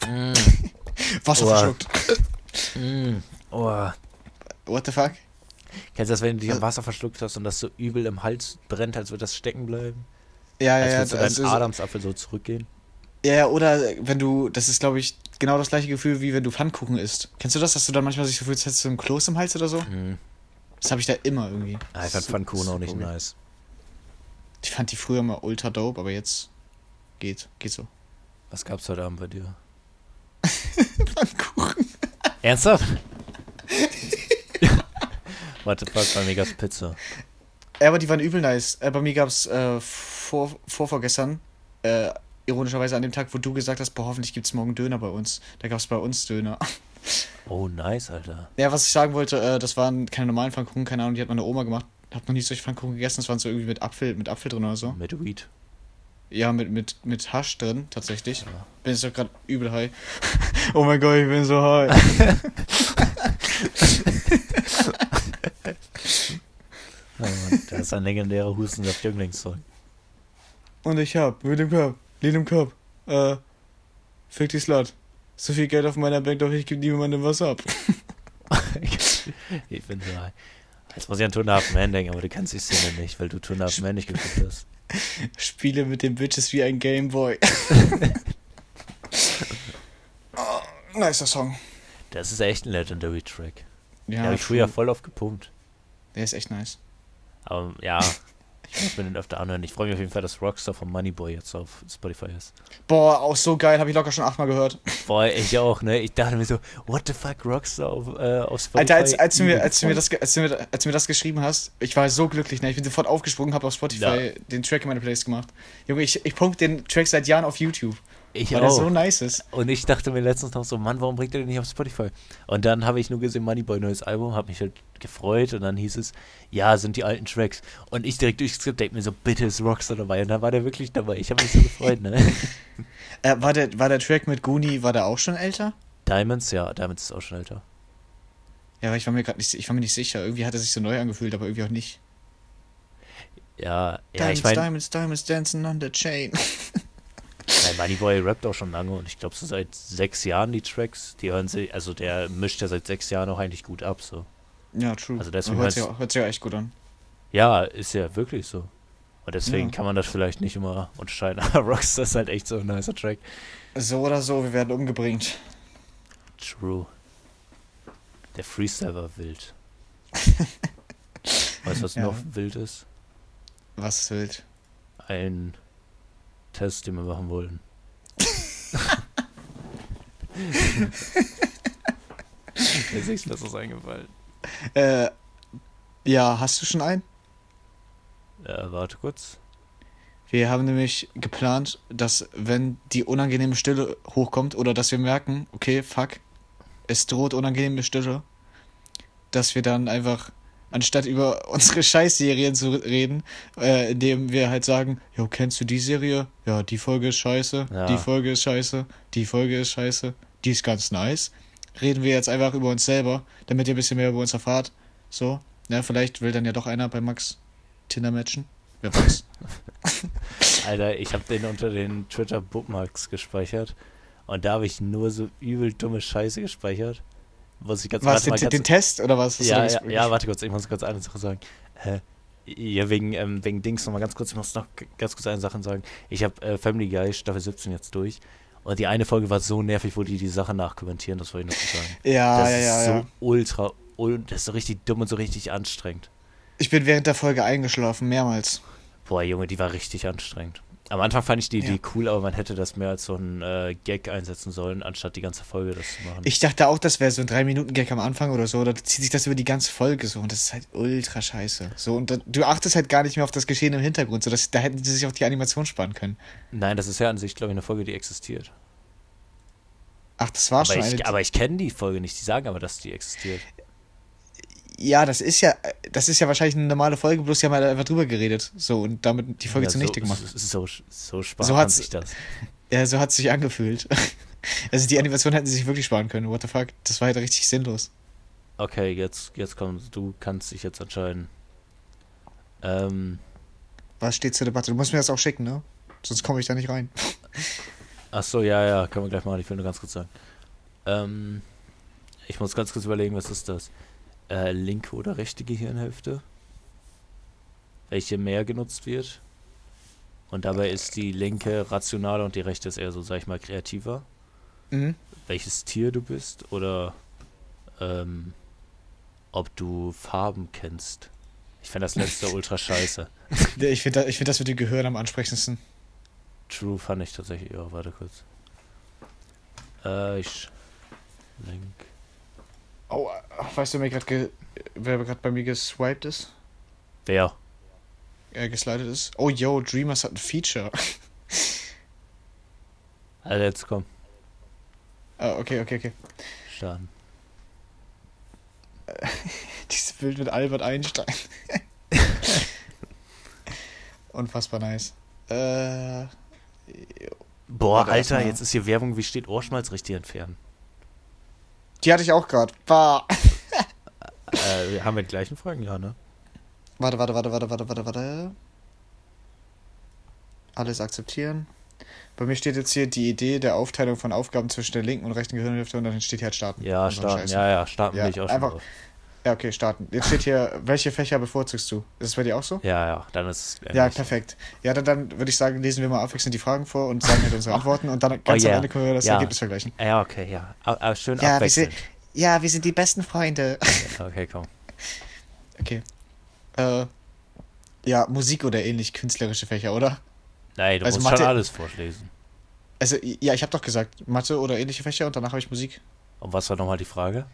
Speaker 2: Mm,
Speaker 1: Wasser
Speaker 2: Oha.
Speaker 1: verschluckt.
Speaker 2: mm, oh.
Speaker 1: What the fuck?
Speaker 2: Kennst du das, wenn du dich am Wasser verschluckt hast und das so übel im Hals brennt, als würde das stecken bleiben?
Speaker 1: Ja, ja,
Speaker 2: Als
Speaker 1: ja. das
Speaker 2: deinen
Speaker 1: ist-
Speaker 2: Adamsapfel so zurückgehen?
Speaker 1: Ja, ja, oder wenn du, das ist glaube ich genau das gleiche Gefühl, wie wenn du Pfannkuchen isst. Kennst du das, dass du dann manchmal sich so fühlst, als hättest du einen Kloß im Hals oder so?
Speaker 2: Mhm.
Speaker 1: Das habe ich da immer irgendwie.
Speaker 2: Ah, ich fand Pfannkuchen auch nicht
Speaker 1: weird.
Speaker 2: nice.
Speaker 1: Ich fand die früher mal ultra dope, aber jetzt geht, geht so.
Speaker 2: Was gab's heute Abend bei dir?
Speaker 1: Pfannkuchen.
Speaker 2: Ernsthaft? Warte, fuck, bei mir gab's Pizza.
Speaker 1: Ja, aber die waren übel nice. Äh, bei mir gab's äh, vor, vor vorgestern, äh, ironischerweise an dem Tag, wo du gesagt hast, boah, hoffentlich gibt's morgen Döner bei uns. Da gab's bei uns Döner.
Speaker 2: Oh, nice, Alter.
Speaker 1: Ja, was ich sagen wollte, äh, das waren keine normalen Pfannkuchen, keine Ahnung, die hat meine Oma gemacht. Hab noch nie solche Pfannkuchen gegessen, das waren so irgendwie mit Apfel, mit Apfel drin oder so.
Speaker 2: Mit Weed.
Speaker 1: Ja, mit, mit, mit Hasch drin, tatsächlich. Bin jetzt doch gerade übel high. oh mein Gott, ich bin so high.
Speaker 2: Oh Mann, das ist ein legendärer Hustensaft-Jünglingssong.
Speaker 1: Und ich hab mit dem Kopf, Lied im Kopf, äh, fick die Slut. So viel Geld auf meiner Bank, doch ich geb niemandem was ab.
Speaker 2: ich bin so high. Jetzt muss ich an a Half Man denken, aber du kennst die Szene nicht, weil du a Half Man nicht geguckt hast.
Speaker 1: Spiele mit den Bitches wie ein Gameboy. oh, nicer Song.
Speaker 2: Das ist echt ein Legendary Track.
Speaker 1: Ja,
Speaker 2: Ja, habe ich früher voll oft gepumpt.
Speaker 1: Der ist echt nice.
Speaker 2: Aber ja, ich muss mir den öfter anhören. Ich freue mich auf jeden Fall, dass Rockstar von Moneyboy jetzt auf Spotify ist.
Speaker 1: Boah, auch so geil, habe ich locker schon achtmal gehört.
Speaker 2: Boah, ich auch, ne? Ich dachte mir so, what the fuck, Rockstar auf, äh, auf Spotify?
Speaker 1: Alter, als, als, du mir, als, du mir
Speaker 2: voll.
Speaker 1: das, als, du mir, als du mir das geschrieben hast, ich war so glücklich, ne? Ich bin sofort aufgesprungen, habe auf Spotify
Speaker 2: Ja.
Speaker 1: den Track in meine Playlist gemacht. Junge, ich, ich pump den Track seit Jahren auf YouTube,
Speaker 2: Ich
Speaker 1: weil
Speaker 2: auch.
Speaker 1: so nice ist.
Speaker 2: Und ich dachte mir letztens noch so, Mann, warum bringt er den nicht auf Spotify? Und dann habe ich nur gesehen, Moneyboy, neues Album, habe mich halt gefreut und dann hieß es, ja, sind die alten Tracks. Und ich direkt durchgeskippt, denke mir so, bitte ist Rockstar dabei. Und dann war der wirklich dabei. Ich habe mich so gefreut, ne?
Speaker 1: Äh, war, der, war der Track mit Goonie, war der auch schon älter?
Speaker 2: Diamonds, ja, Diamonds ist auch schon älter.
Speaker 1: Ja, aber ich war mir gerade nicht, ich war mir nicht sicher. Irgendwie hat er sich so neu angefühlt, aber irgendwie auch nicht.
Speaker 2: Ja, ja,
Speaker 1: Diamonds,
Speaker 2: ich meine,
Speaker 1: Diamonds, Diamonds dancing on the chain.
Speaker 2: Moneyboy rappt auch schon lange und ich glaube so seit sechs Jahren die Tracks, die hören sich, also der mischt ja seit sechs Jahren auch eigentlich gut ab, so.
Speaker 1: ja, true.
Speaker 2: Also deswegen
Speaker 1: hört, sich auch, hört sich auch echt gut an.
Speaker 2: Ja, ist ja wirklich so. Und deswegen
Speaker 1: Ja.
Speaker 2: kann man das vielleicht nicht immer unterscheiden. Aber Rockstar ist halt echt so ein nicer Track.
Speaker 1: So oder so, wir werden umgebringt.
Speaker 2: True. Der Freestyle war wild. weißt du, was
Speaker 1: Ja.
Speaker 2: noch wild ist?
Speaker 1: Was ist wild?
Speaker 2: Ein Test, den wir machen wollten. Mir ist nichts Besseres eingefallen.
Speaker 1: Äh, ja, hast du schon einen?
Speaker 2: Äh, warte kurz.
Speaker 1: Wir haben nämlich geplant, dass wenn die unangenehme Stille hochkommt oder dass wir merken, okay, fuck, es droht unangenehme Stille, dass wir dann einfach, anstatt über unsere Scheißserien zu reden, äh, indem wir halt sagen, jo, kennst du die Serie? Ja, die Folge ist scheiße,
Speaker 2: Ja.
Speaker 1: die Folge ist scheiße, die Folge ist scheiße, die ist ganz nice. Reden wir jetzt einfach über uns selber, damit ihr ein bisschen mehr über uns erfahrt. So, ne, vielleicht will dann ja doch einer bei Max Tinder matchen. Wer weiß.
Speaker 2: Alter, ich habe den unter den Twitter Bookmarks gespeichert. Und da habe ich nur so übel dumme Scheiße gespeichert. Muss ich ganz
Speaker 1: Was, den, den Test oder was?
Speaker 2: Ja, ja, ja, warte kurz, ich muss kurz eine Sache sagen. Äh, ja, wegen, ähm, wegen Dings nochmal ganz kurz, ich muss noch ganz kurz eine Sache sagen. Ich habe äh, Family Guy Staffel 17 jetzt durch. Und die eine Folge war so nervig, wo die die Sache nachkommentieren, das wollte ich noch sagen.
Speaker 1: Ja,
Speaker 2: das
Speaker 1: ja,
Speaker 2: ist
Speaker 1: ja,
Speaker 2: so
Speaker 1: ja.
Speaker 2: ultra, ul das ist so richtig dumm und so richtig anstrengend.
Speaker 1: Ich bin während der Folge eingeschlafen, mehrmals.
Speaker 2: Boah, Junge, die war richtig anstrengend. Am Anfang fand ich die
Speaker 1: Ja.
Speaker 2: Idee cool, aber man hätte das mehr als so ein äh, Gag einsetzen sollen, anstatt die ganze Folge das zu machen.
Speaker 1: Ich dachte auch, das wäre so ein 3-Minuten-Gag am Anfang oder so, oder zieht sich das über die ganze Folge so und das ist halt ultra scheiße. So, und da, du achtest halt gar nicht mehr auf das Geschehen im Hintergrund, so dass da hätten sie sich auf die Animation sparen können.
Speaker 2: Nein, das ist ja an sich, glaube ich, eine Folge, die existiert.
Speaker 1: Ach, das war
Speaker 2: Aber
Speaker 1: schon
Speaker 2: ich,
Speaker 1: eine.
Speaker 2: aber ich kenne die Folge nicht, die sagen aber, dass die existiert.
Speaker 1: Ja, das ist ja, das ist ja wahrscheinlich eine normale Folge, bloß die haben halt einfach drüber geredet. So, und damit die Folge
Speaker 2: Ja,
Speaker 1: zunichte
Speaker 2: so,
Speaker 1: gemacht.
Speaker 2: So, so, spart
Speaker 1: So hat's-
Speaker 2: sich das.
Speaker 1: Ja, so hat es sich angefühlt. Also die Animation hätten sie sich wirklich sparen können. What the fuck? Das war halt richtig sinnlos.
Speaker 2: Okay, jetzt, jetzt kommst du, kannst dich jetzt entscheiden. Ähm,
Speaker 1: Was steht zur Debatte? Du musst mir das auch schicken, ne? Sonst komme ich da nicht rein.
Speaker 2: ach so, ja, ja, können wir gleich machen. Ich will nur ganz kurz sagen. Ähm, ich muss ganz kurz überlegen, was ist das? Äh, linke oder rechte Gehirnhälfte? Welche mehr genutzt wird? Und dabei ist die linke rationaler und die rechte ist eher so, sag ich mal, kreativer.
Speaker 1: Mhm.
Speaker 2: welches Tier du bist oder ähm, ob du Farben kennst. Ich fände das letzte ultra scheiße.
Speaker 1: Ich finde ich find das mit dem Gehirn am ansprechendsten.
Speaker 2: True fand ich tatsächlich. Ja, warte kurz. Äh, ich. Link.
Speaker 1: Oh, weißt du, wer gerade bei mir geswiped ist?
Speaker 2: Wer?
Speaker 1: Äh, geslidet ist? Oh, yo, Dreamers hat ein Feature.
Speaker 2: Also jetzt komm.
Speaker 1: ah, okay, okay, okay.
Speaker 2: Starten.
Speaker 1: Dieses Bild mit Albert Einstein. Unfassbar nice. Äh,
Speaker 2: Boah, Alter, jetzt ist hier Werbung, wie steht Ohrenschmalz richtig entfernen?
Speaker 1: Die hatte ich auch gerade.
Speaker 2: Äh, haben wir die gleichen Fragen? Ja, ne?
Speaker 1: Warte, warte, warte, warte, warte, warte, warte. Alles akzeptieren. Bei mir steht jetzt hier die Idee der Aufteilung von Aufgaben zwischen der linken und rechten Gehirnhälfte und dann steht hier halt starten.
Speaker 2: Ja,
Speaker 1: so
Speaker 2: starten, ja, ja, starten
Speaker 1: Ja,
Speaker 2: will ich auch schon
Speaker 1: einfach-
Speaker 2: drauf.
Speaker 1: Ja, okay, starten. Jetzt steht hier, welche Fächer bevorzugst du? Ist es bei dir auch so?
Speaker 2: Ja, ja, dann ist es
Speaker 1: Ja, perfekt. Ja, dann, dann würde ich sagen, lesen wir mal abwechselnd die Fragen vor und sagen halt unsere Antworten und dann ganz
Speaker 2: Oh, yeah.
Speaker 1: am Ende können wir das
Speaker 2: Ja.
Speaker 1: Ergebnis vergleichen.
Speaker 2: Ja, okay, ja. Aber, schön
Speaker 1: Ja, wir
Speaker 2: abwechselnd.
Speaker 1: Ja, wir sind die besten Freunde.
Speaker 2: Okay, komm.
Speaker 1: Okay. Äh, ja, Musik oder ähnlich künstlerische Fächer, oder?
Speaker 2: Nein, du
Speaker 1: Also
Speaker 2: musst
Speaker 1: Mathe-
Speaker 2: schon alles vorlesen.
Speaker 1: Also, ja, ich habe doch gesagt, Mathe oder ähnliche Fächer und danach habe ich Musik.
Speaker 2: Und was war nochmal die Frage?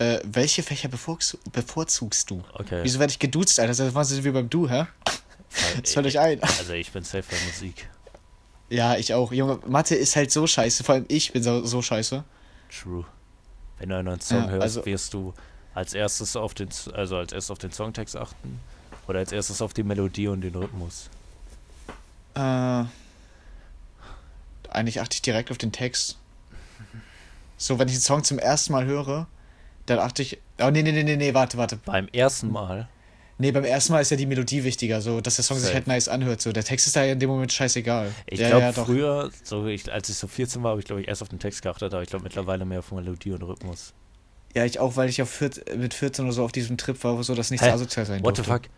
Speaker 1: Äh, welche Fächer bevorz bevorzugst du?
Speaker 2: Okay.
Speaker 1: Wieso werde ich geduzt, Alter? Das sind wir beim Du, hä? Das fällt euch ein.
Speaker 2: Also ich bin safe bei Musik.
Speaker 1: Ja, ich auch. Junge, Mathe ist halt so scheiße. Vor allem ich bin so, so scheiße.
Speaker 2: True. Wenn du einen neuen Song
Speaker 1: Ja,
Speaker 2: hörst,
Speaker 1: also-
Speaker 2: wirst du als erstes auf den, also als erstes auf den Songtext achten oder als erstes auf die Melodie und den Rhythmus.
Speaker 1: Äh, eigentlich achte ich direkt auf den Text. So, wenn ich den Song zum ersten Mal höre, dann achte ich. Oh, nee, nee, nee, nee, nee, warte, warte.
Speaker 2: Beim ersten Mal,
Speaker 1: Nee, beim ersten Mal ist ja die Melodie wichtiger, so, dass der Song sich
Speaker 2: Safe.
Speaker 1: halt nice anhört. So, der Text ist da ja in dem Moment scheißegal.
Speaker 2: ich
Speaker 1: ja,
Speaker 2: glaube
Speaker 1: ja,
Speaker 2: früher, so ich, als ich so 14 war, habe ich glaube ich erst auf den Text geachtet, aber ich glaube mittlerweile mehr auf Melodie und Rhythmus.
Speaker 1: Ja, ich auch, weil ich auf 14, mit 14 oder so auf diesem Trip war, wo so das nichts
Speaker 2: Hä?
Speaker 1: asozial sein
Speaker 2: What the
Speaker 1: durfte.
Speaker 2: fuck?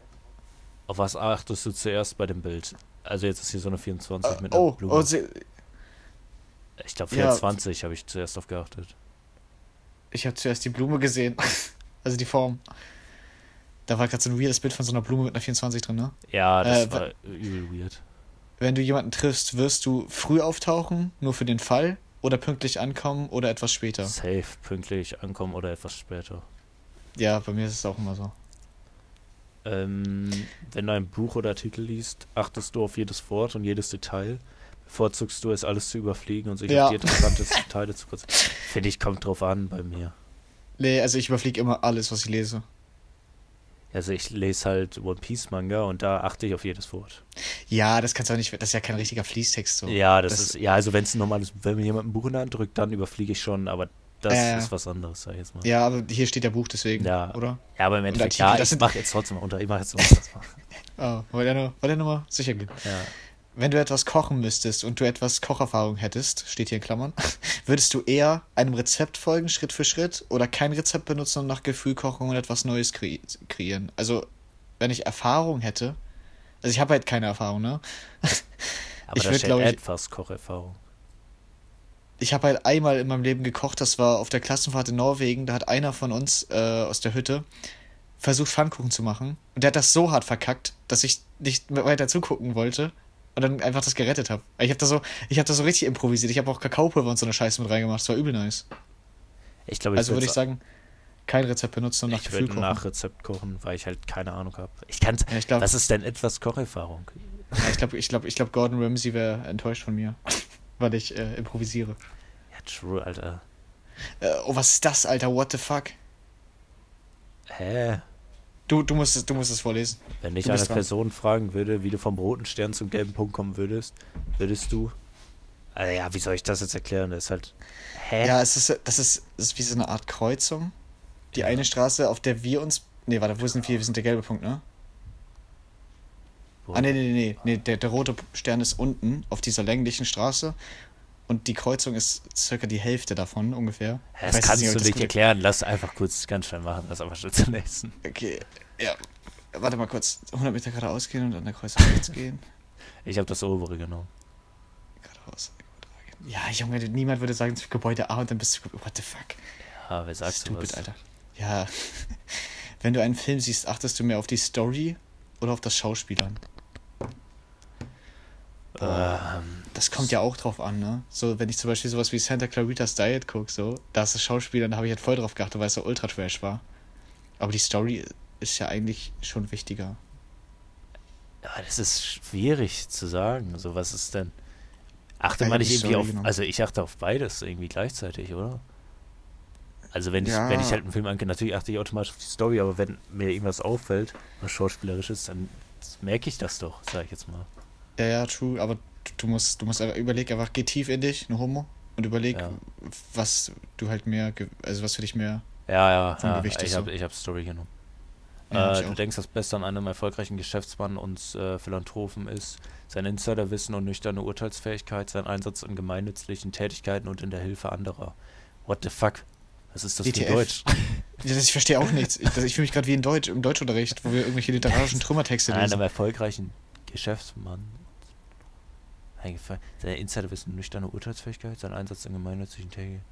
Speaker 2: Auf was achtest du zuerst bei dem Bild? Also jetzt ist hier so eine 24
Speaker 1: Äh,
Speaker 2: mit einer
Speaker 1: oh,
Speaker 2: Blume.
Speaker 1: oh,
Speaker 2: ich glaube
Speaker 1: ja.
Speaker 2: 24 habe ich zuerst auf geachtet.
Speaker 1: Ich habe zuerst die Blume gesehen. also die Form. Da war gerade so ein weirdes Bild von so einer Blume mit einer 24 drin, ne?
Speaker 2: Ja, das
Speaker 1: Äh,
Speaker 2: war übel weird.
Speaker 1: Wenn du jemanden triffst, wirst du früh auftauchen, nur für den Fall, oder pünktlich ankommen oder etwas später.
Speaker 2: Safe, pünktlich ankommen oder etwas später.
Speaker 1: Ja, bei mir ist es auch immer so.
Speaker 2: Ähm, wenn du ein Buch oder Titel liest, achtest du auf jedes Wort und jedes Detail. Bevorzugst du es, alles zu überfliegen und sich
Speaker 1: Ja.
Speaker 2: auf die interessantesten Teile zu konzentrieren. Finde ich, kommt drauf an bei mir.
Speaker 1: Nee, also ich überfliege immer alles, was ich lese.
Speaker 2: Also ich lese halt One Piece Manga und da achte ich auf jedes Wort.
Speaker 1: Ja, das kannst du auch nicht, das ist ja kein richtiger Fließtext so.
Speaker 2: ja, das,
Speaker 1: das-
Speaker 2: ist, ja, also wenn es normales, wenn mir jemand ein Buch in der Hand drückt, dann überfliege ich schon, aber das
Speaker 1: ja.
Speaker 2: ist was anderes, sag ich jetzt mal.
Speaker 1: Ja, aber hier steht ja Buch deswegen,
Speaker 2: Ja.
Speaker 1: oder?
Speaker 2: Ja, aber im Endeffekt,
Speaker 1: Artikel,
Speaker 2: ja, ich mache jetzt trotzdem unter, ich mache jetzt was.
Speaker 1: Oh, wollte ja nur, wollte ja nur mal sicher gehen.
Speaker 2: ja.
Speaker 1: Wenn du etwas kochen müsstest und du etwas Kocherfahrung hättest, steht hier in Klammern, würdest du eher einem Rezept folgen, Schritt für Schritt, oder kein Rezept benutzen und nach Gefühl kochen und etwas Neues kre kreieren? Also, wenn ich Erfahrung hätte, also ich habe halt keine Erfahrung, ne?
Speaker 2: Aber
Speaker 1: Ich
Speaker 2: da
Speaker 1: würd,
Speaker 2: steht
Speaker 1: glaub ich-
Speaker 2: etwas Kocherfahrung.
Speaker 1: Ich habe halt einmal in meinem Leben gekocht, das war auf der Klassenfahrt in Norwegen, da hat einer von uns äh, aus der Hütte versucht, Pfannkuchen zu machen. Und der hat das so hart verkackt, dass ich nicht mehr weiter zugucken wollte und dann einfach das gerettet habe. Ich habe da so, ich habe da so richtig improvisiert. Ich habe auch Kakaopulver und so eine Scheiße mit reingemacht. Das war übel nice.
Speaker 2: Ich glaube, ich
Speaker 1: Also würde ich sagen, kein Rezept benutzen und nach
Speaker 2: ich
Speaker 1: Gefühl
Speaker 2: würde
Speaker 1: kochen.
Speaker 2: nach Rezept kochen, weil ich halt keine Ahnung habe. Ich kann.
Speaker 1: Ja, ich glaube,
Speaker 2: Was ist denn etwas Kocherfahrung?
Speaker 1: ja, ich glaube, ich glaube, ich glaube, Gordon Ramsay wäre enttäuscht von mir, weil ich äh, improvisiere.
Speaker 2: Ja, true, Alter.
Speaker 1: Äh, oh, was ist das, Alter? What the fuck?
Speaker 2: Hä?
Speaker 1: Du, du musst es, du musst es vorlesen.
Speaker 2: Wenn dich
Speaker 1: Du
Speaker 2: eine
Speaker 1: dran.
Speaker 2: Person fragen würde, wie du vom roten Stern zum gelben Punkt kommen würdest, würdest du. Also ja, wie soll ich das jetzt erklären? Das ist halt. Hä?
Speaker 1: Ja, es ist, das ist, das ist wie so eine Art Kreuzung. Die
Speaker 2: Ja.
Speaker 1: eine Straße, auf der wir uns. Nee, warte, wo sind wir? Wir sind der gelbe Punkt, ne?
Speaker 2: Wo-
Speaker 1: Ah, nee, nee, nee, nee. der, der rote Stern ist unten auf dieser länglichen Straße. Und die Kreuzung ist circa die Hälfte davon ungefähr. Ich
Speaker 2: Das kannst
Speaker 1: ob
Speaker 2: du nicht erklären. Lass einfach kurz ganz schnell machen. Lass einfach schnell zum nächsten.
Speaker 1: Okay, ja. Warte mal kurz. 100 Meter geradeaus gehen und an der Kreuzung rechts gehen.
Speaker 2: Ich habe das obere genommen.
Speaker 1: Geradeaus. Ja, Junge, niemand würde sagen, zu Gebäude A und dann bist du. What the fuck?
Speaker 2: Ja, wer sagt
Speaker 1: Stupid,
Speaker 2: sowas?
Speaker 1: Alter. Ja. Wenn du einen Film siehst, achtest du mehr auf die Story oder auf das Schauspielern?
Speaker 2: Ähm,
Speaker 1: Das kommt ja auch drauf an, ne? So, wenn ich zum Beispiel sowas wie Santa Clarita's Diet gucke, so, da ist das Schauspieler, da habe ich halt voll drauf geachtet, weil es so ultra trash war. Aber die Story ist ja eigentlich schon wichtiger.
Speaker 2: ja, das ist schwierig zu sagen. So, was ist denn. Achte man
Speaker 1: die
Speaker 2: nicht irgendwie auf.
Speaker 1: genommen.
Speaker 2: Also, ich achte auf beides irgendwie gleichzeitig, oder? Also, wenn ich,
Speaker 1: Ja.
Speaker 2: wenn ich halt einen Film angehe, natürlich achte ich automatisch auf die Story, aber wenn mir irgendwas auffällt, was schauspielerisch ist, dann merke ich das doch, sag ich jetzt mal.
Speaker 1: Ja, ja, true, aber du musst, du musst einfach überleg einfach, geh tief in dich, eine Homo, und überleg,
Speaker 2: Ja.
Speaker 1: was du halt mehr, also was für dich mehr.
Speaker 2: Ja, ja, ja
Speaker 1: Gewicht
Speaker 2: ich habe hab Story genommen.
Speaker 1: Ja,
Speaker 2: äh, du
Speaker 1: auch.
Speaker 2: denkst, das Beste an einem erfolgreichen Geschäftsmann und äh, Philanthropen ist sein Insiderwissen und nüchterne Urteilsfähigkeit, sein Einsatz in gemeinnützlichen Tätigkeiten und in der Hilfe anderer. What the fuck? Was ist das für
Speaker 1: WTF?
Speaker 2: Deutsch?
Speaker 1: Ich verstehe auch nichts. Ich, ich fühle mich gerade wie in Deutsch, im Deutschunterricht, wo wir irgendwelche literarischen Trümmertexte
Speaker 2: An einem
Speaker 1: lesen.
Speaker 2: erfolgreichen Geschäftsmann. Eingefallen. Sein Insiderwissen, nüchterne Urteilsfähigkeit, sein Einsatz in gemeinnützlichen Tätigkeiten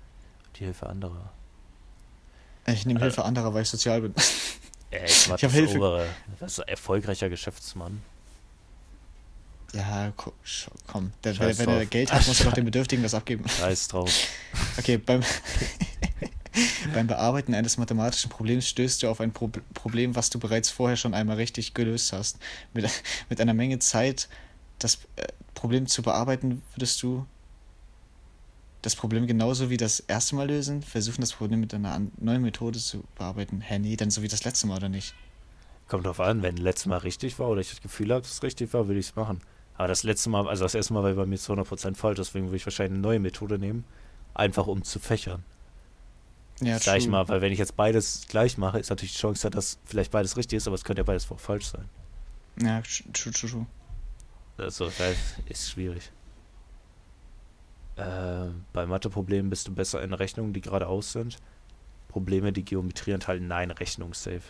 Speaker 2: und die Hilfe anderer.
Speaker 1: Ich nehme
Speaker 2: Äh,
Speaker 1: Hilfe anderer, weil ich sozial bin.
Speaker 2: Ey, ich
Speaker 1: Ich hab Hilfe.
Speaker 2: Obere. Das ist ein erfolgreicher Geschäftsmann.
Speaker 1: Ja, komm. Der, wenn, wenn er. Geld hat, muss er doch den Bedürftigen das abgeben.
Speaker 2: Scheiß drauf.
Speaker 1: Okay, beim, beim Bearbeiten eines mathematischen Problems stößt du auf ein Pro Problem, was du bereits vorher schon einmal richtig gelöst hast. Mit, mit einer Menge Zeit das äh, Problem zu bearbeiten, würdest du das Problem genauso wie das erste Mal lösen, versuchen das Problem mit einer neuen Methode zu bearbeiten. Hä, nee, dann so wie das letzte Mal, oder nicht?
Speaker 2: Kommt drauf an, wenn letztes Mal richtig war oder ich das Gefühl habe, dass es richtig war, würde ich es machen. Aber das letzte Mal, also das erste Mal war bei mir zu 100% falsch, deswegen würde ich wahrscheinlich eine neue Methode nehmen, einfach um zu fächern.
Speaker 1: Ja,
Speaker 2: Sag ich
Speaker 1: true.
Speaker 2: mal, weil wenn ich jetzt beides gleich mache, ist natürlich die Chance, da, dass vielleicht beides richtig ist, aber es könnte ja beides auch falsch sein.
Speaker 1: Ja, true, true, true.
Speaker 2: Also, das ist schwierig. Äh, bei Matheproblemen bist du besser in Rechnungen, die geradeaus sind. Probleme, die Geometrie enthalten, nein, Rechnung safe.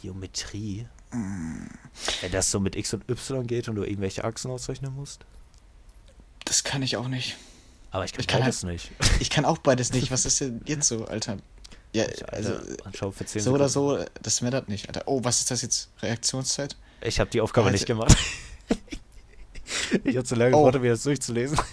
Speaker 2: Geometrie? Wenn das so mit X und Y geht und du irgendwelche Achsen ausrechnen musst?
Speaker 1: Das kann ich auch nicht.
Speaker 2: Aber ich kann,
Speaker 1: Ich kann
Speaker 2: beides nicht.
Speaker 1: Ich kann auch beides nicht. Was ist denn jetzt so, Alter? Ja, also
Speaker 2: Alter, und schau für 10
Speaker 1: so oder so, das mattert nicht, Alter. Oh, was ist das jetzt? Reaktionszeit?
Speaker 2: Ich habe die Aufgabe
Speaker 1: Alter.
Speaker 2: nicht gemacht. ich habe zu lange
Speaker 1: Oh.
Speaker 2: gewartet, mir das durchzulesen.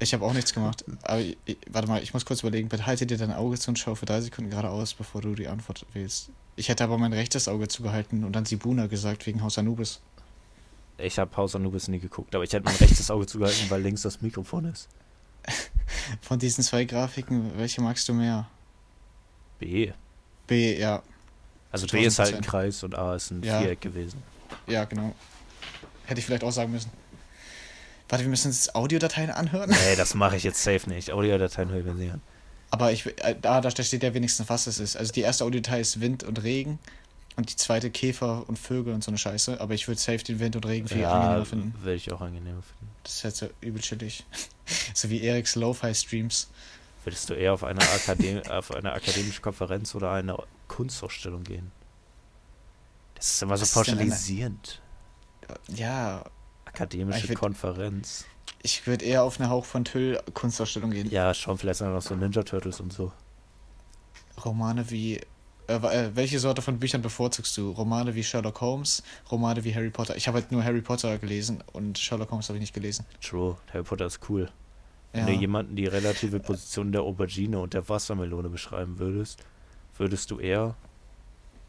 Speaker 1: Ich habe auch nichts gemacht. Aber ich, warte mal, ich muss kurz überlegen. Bitte halte dir dein Auge zu und schau für drei Sekunden geradeaus, bevor du die Antwort wählst. Ich hätte aber mein rechtes Auge zugehalten und dann Sibuna gesagt wegen Haus Anubis.
Speaker 2: Ich habe Haus Anubis nie geguckt, aber ich hätte mein rechtes Auge zugehalten, weil links das Mikrofon ist.
Speaker 1: Von diesen zwei Grafiken, welche magst du mehr?
Speaker 2: B.
Speaker 1: B, ja.
Speaker 2: Also B ist halt ein
Speaker 1: 1000%.
Speaker 2: Kreis und A ist ein
Speaker 1: Ja.
Speaker 2: Viereck gewesen.
Speaker 1: Ja, genau. Hätte ich vielleicht auch sagen müssen. Warte, wir müssen uns jetzt Audiodateien anhören?
Speaker 2: Nee, das mache ich jetzt safe nicht. Audiodateien höre ich mir nicht an.
Speaker 1: Aber ich, äh, da, da steht ja wenigstens, was es ist. Also die erste Audiodatei ist Wind und Regen und die zweite Käfer und Vögel und so eine Scheiße. Aber ich würde safe den Wind und Regen viel
Speaker 2: Ja,
Speaker 1: angenehmer finden.
Speaker 2: würde ich auch angenehmer finden.
Speaker 1: Das ist halt so übel chillig. so wie Eriks Lo-Fi-Streams.
Speaker 2: Würdest du eher auf eine, Akadem auf eine akademische Konferenz oder eine Kunstausstellung gehen? Das ist immer so
Speaker 1: ist
Speaker 2: pauschalisierend.
Speaker 1: Ja,
Speaker 2: Akademische
Speaker 1: Ich würd-
Speaker 2: Konferenz.
Speaker 1: ich würde eher auf eine Hauch von Tüll Kunstausstellung gehen.
Speaker 2: Ja, schon vielleicht sind noch so Ninja Turtles und so.
Speaker 1: Romane wie. Äh, äh, welche Sorte von Büchern bevorzugst du? Romane wie Sherlock Holmes, Romane wie Harry Potter. Ich habe halt nur Harry Potter gelesen und Sherlock Holmes habe ich nicht gelesen.
Speaker 2: True, Harry Potter ist cool.
Speaker 1: Ja.
Speaker 2: Wenn du jemanden die relative Position der Aubergine und der Wassermelone beschreiben würdest, würdest du eher.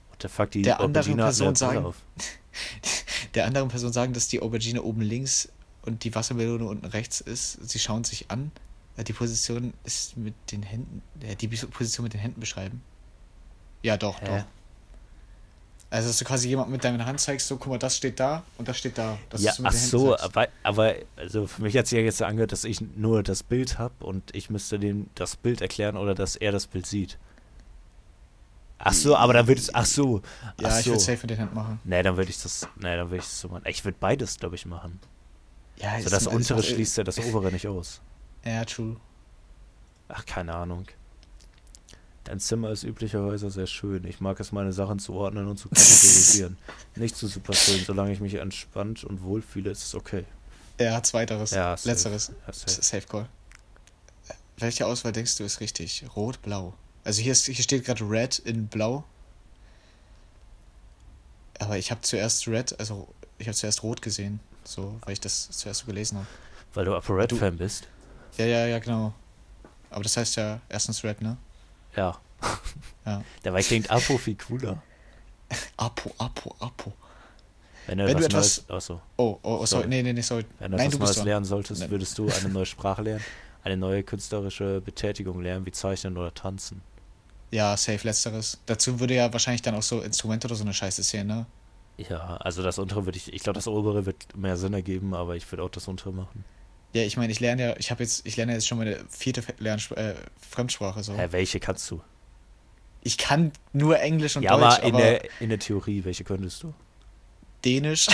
Speaker 2: What the fuck, die
Speaker 1: Der anderen
Speaker 2: hat eine
Speaker 1: Person sagen-
Speaker 2: auf.
Speaker 1: der anderen Person sagen, dass die Aubergine oben links und die Wassermelone unten rechts ist. Sie schauen sich an. Die Position ist mit den Händen. Die Position mit den Händen beschreiben. Ja, doch,
Speaker 2: Hä?
Speaker 1: doch. Also, dass du quasi jemand mit deiner Hand zeigst, so, guck mal, das steht da und das steht da. Dass
Speaker 2: ja, ach so, aber, aber also für mich hat sich ja jetzt angehört, dass ich nur das Bild habe und ich müsste dem das Bild erklären oder dass er das Bild sieht. Ach so, aber dann würde es, ach so, ach
Speaker 1: Ja, ich
Speaker 2: so.
Speaker 1: würde safe mit den Händen machen.
Speaker 2: Nee, dann würde ich das, nee, dann würde ich das so machen. Ich würde beides, glaube ich, machen.
Speaker 1: Ja,
Speaker 2: Also
Speaker 1: ist
Speaker 2: das untere
Speaker 1: auch-
Speaker 2: schließt ja das obere nicht aus.
Speaker 1: Ja, true.
Speaker 2: Ach, keine Ahnung. Dein Zimmer ist üblicherweise sehr schön. Ich mag es, meine Sachen zu ordnen und zu kategorisieren. Nicht zu super schön. Solange ich mich entspannt und wohlfühle, ist es okay.
Speaker 1: Ja, zweiteres.
Speaker 2: Ja, safe.
Speaker 1: Letzteres.
Speaker 2: Ja, safe.
Speaker 1: Safe Call. Welche Auswahl denkst du ist richtig? Rot, blau. Also hier, ist, hier steht gerade Red in blau. Aber ich habe zuerst Red, also ich habe zuerst Rot gesehen. So, weil ich das zuerst so gelesen habe.
Speaker 2: Weil du Upper Red Fan bist.
Speaker 1: Ja, ja, ja, genau. Aber das heißt ja erstens Red, ne?
Speaker 2: Ja.
Speaker 1: Ja.
Speaker 2: Dabei klingt Apo viel cooler.
Speaker 1: Apo, Apo, Apo.
Speaker 2: Wenn du
Speaker 1: Wenn du
Speaker 2: etwas Neues, achso,
Speaker 1: Oh, oh, oh sorry.
Speaker 2: Sorry.
Speaker 1: Nee, nee, nee, sorry.
Speaker 2: wenn du
Speaker 1: Nein,
Speaker 2: etwas
Speaker 1: du
Speaker 2: Neues lernen solltest,
Speaker 1: Nein.
Speaker 2: würdest du eine neue Sprache lernen, eine neue künstlerische Betätigung lernen, wie Zeichnen oder Tanzen.
Speaker 1: Ja, safe letzteres. Dazu würde ja wahrscheinlich dann auch so Instrumente oder so eine Scheiße zählen, ne?
Speaker 2: Ja, also das untere würde ich, ich glaube, das obere wird mehr Sinn ergeben, aber ich würde auch das untere machen.
Speaker 1: Ja, ich meine, ich lerne ja, ich habe jetzt, ich lerne jetzt schon meine vierte Lernspr äh, Fremdsprache so.
Speaker 2: Hä, welche kannst du?
Speaker 1: Ich kann nur Englisch und
Speaker 2: ja,
Speaker 1: Deutsch,
Speaker 2: aber in
Speaker 1: aber
Speaker 2: der, in der Theorie, welche könntest du?
Speaker 1: Dänisch.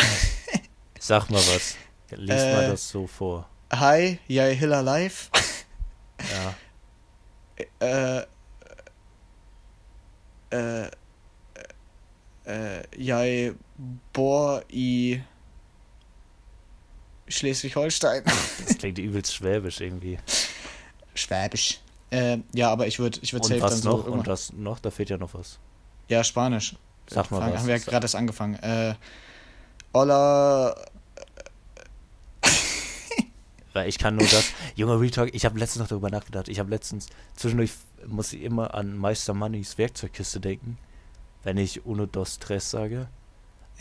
Speaker 2: Sag mal was. Lies
Speaker 1: Äh.
Speaker 2: mal das so vor.
Speaker 1: Hi, jeg hiller live.
Speaker 2: Ja.
Speaker 1: äh, äh, äh, jeg bor i Schleswig-Holstein.
Speaker 2: Das klingt übelst schwäbisch irgendwie.
Speaker 1: Schwäbisch. Äh, ja, aber ich würde ich würd safe
Speaker 2: was
Speaker 1: dann so
Speaker 2: noch?
Speaker 1: irgendwann-
Speaker 2: Und was noch? Da fehlt ja noch was.
Speaker 1: Ja, Spanisch.
Speaker 2: Sag mal
Speaker 1: Fang-
Speaker 2: was.
Speaker 1: Haben wir ja gerade erst angefangen. Äh, Hola.
Speaker 2: Weil ich kann nur das. Junge Retalk, ich habe letztens noch darüber nachgedacht. Ich habe letztens, zwischendurch muss ich immer an Meister Moneys Werkzeugkiste denken, wenn ich Uno dos Tres sage.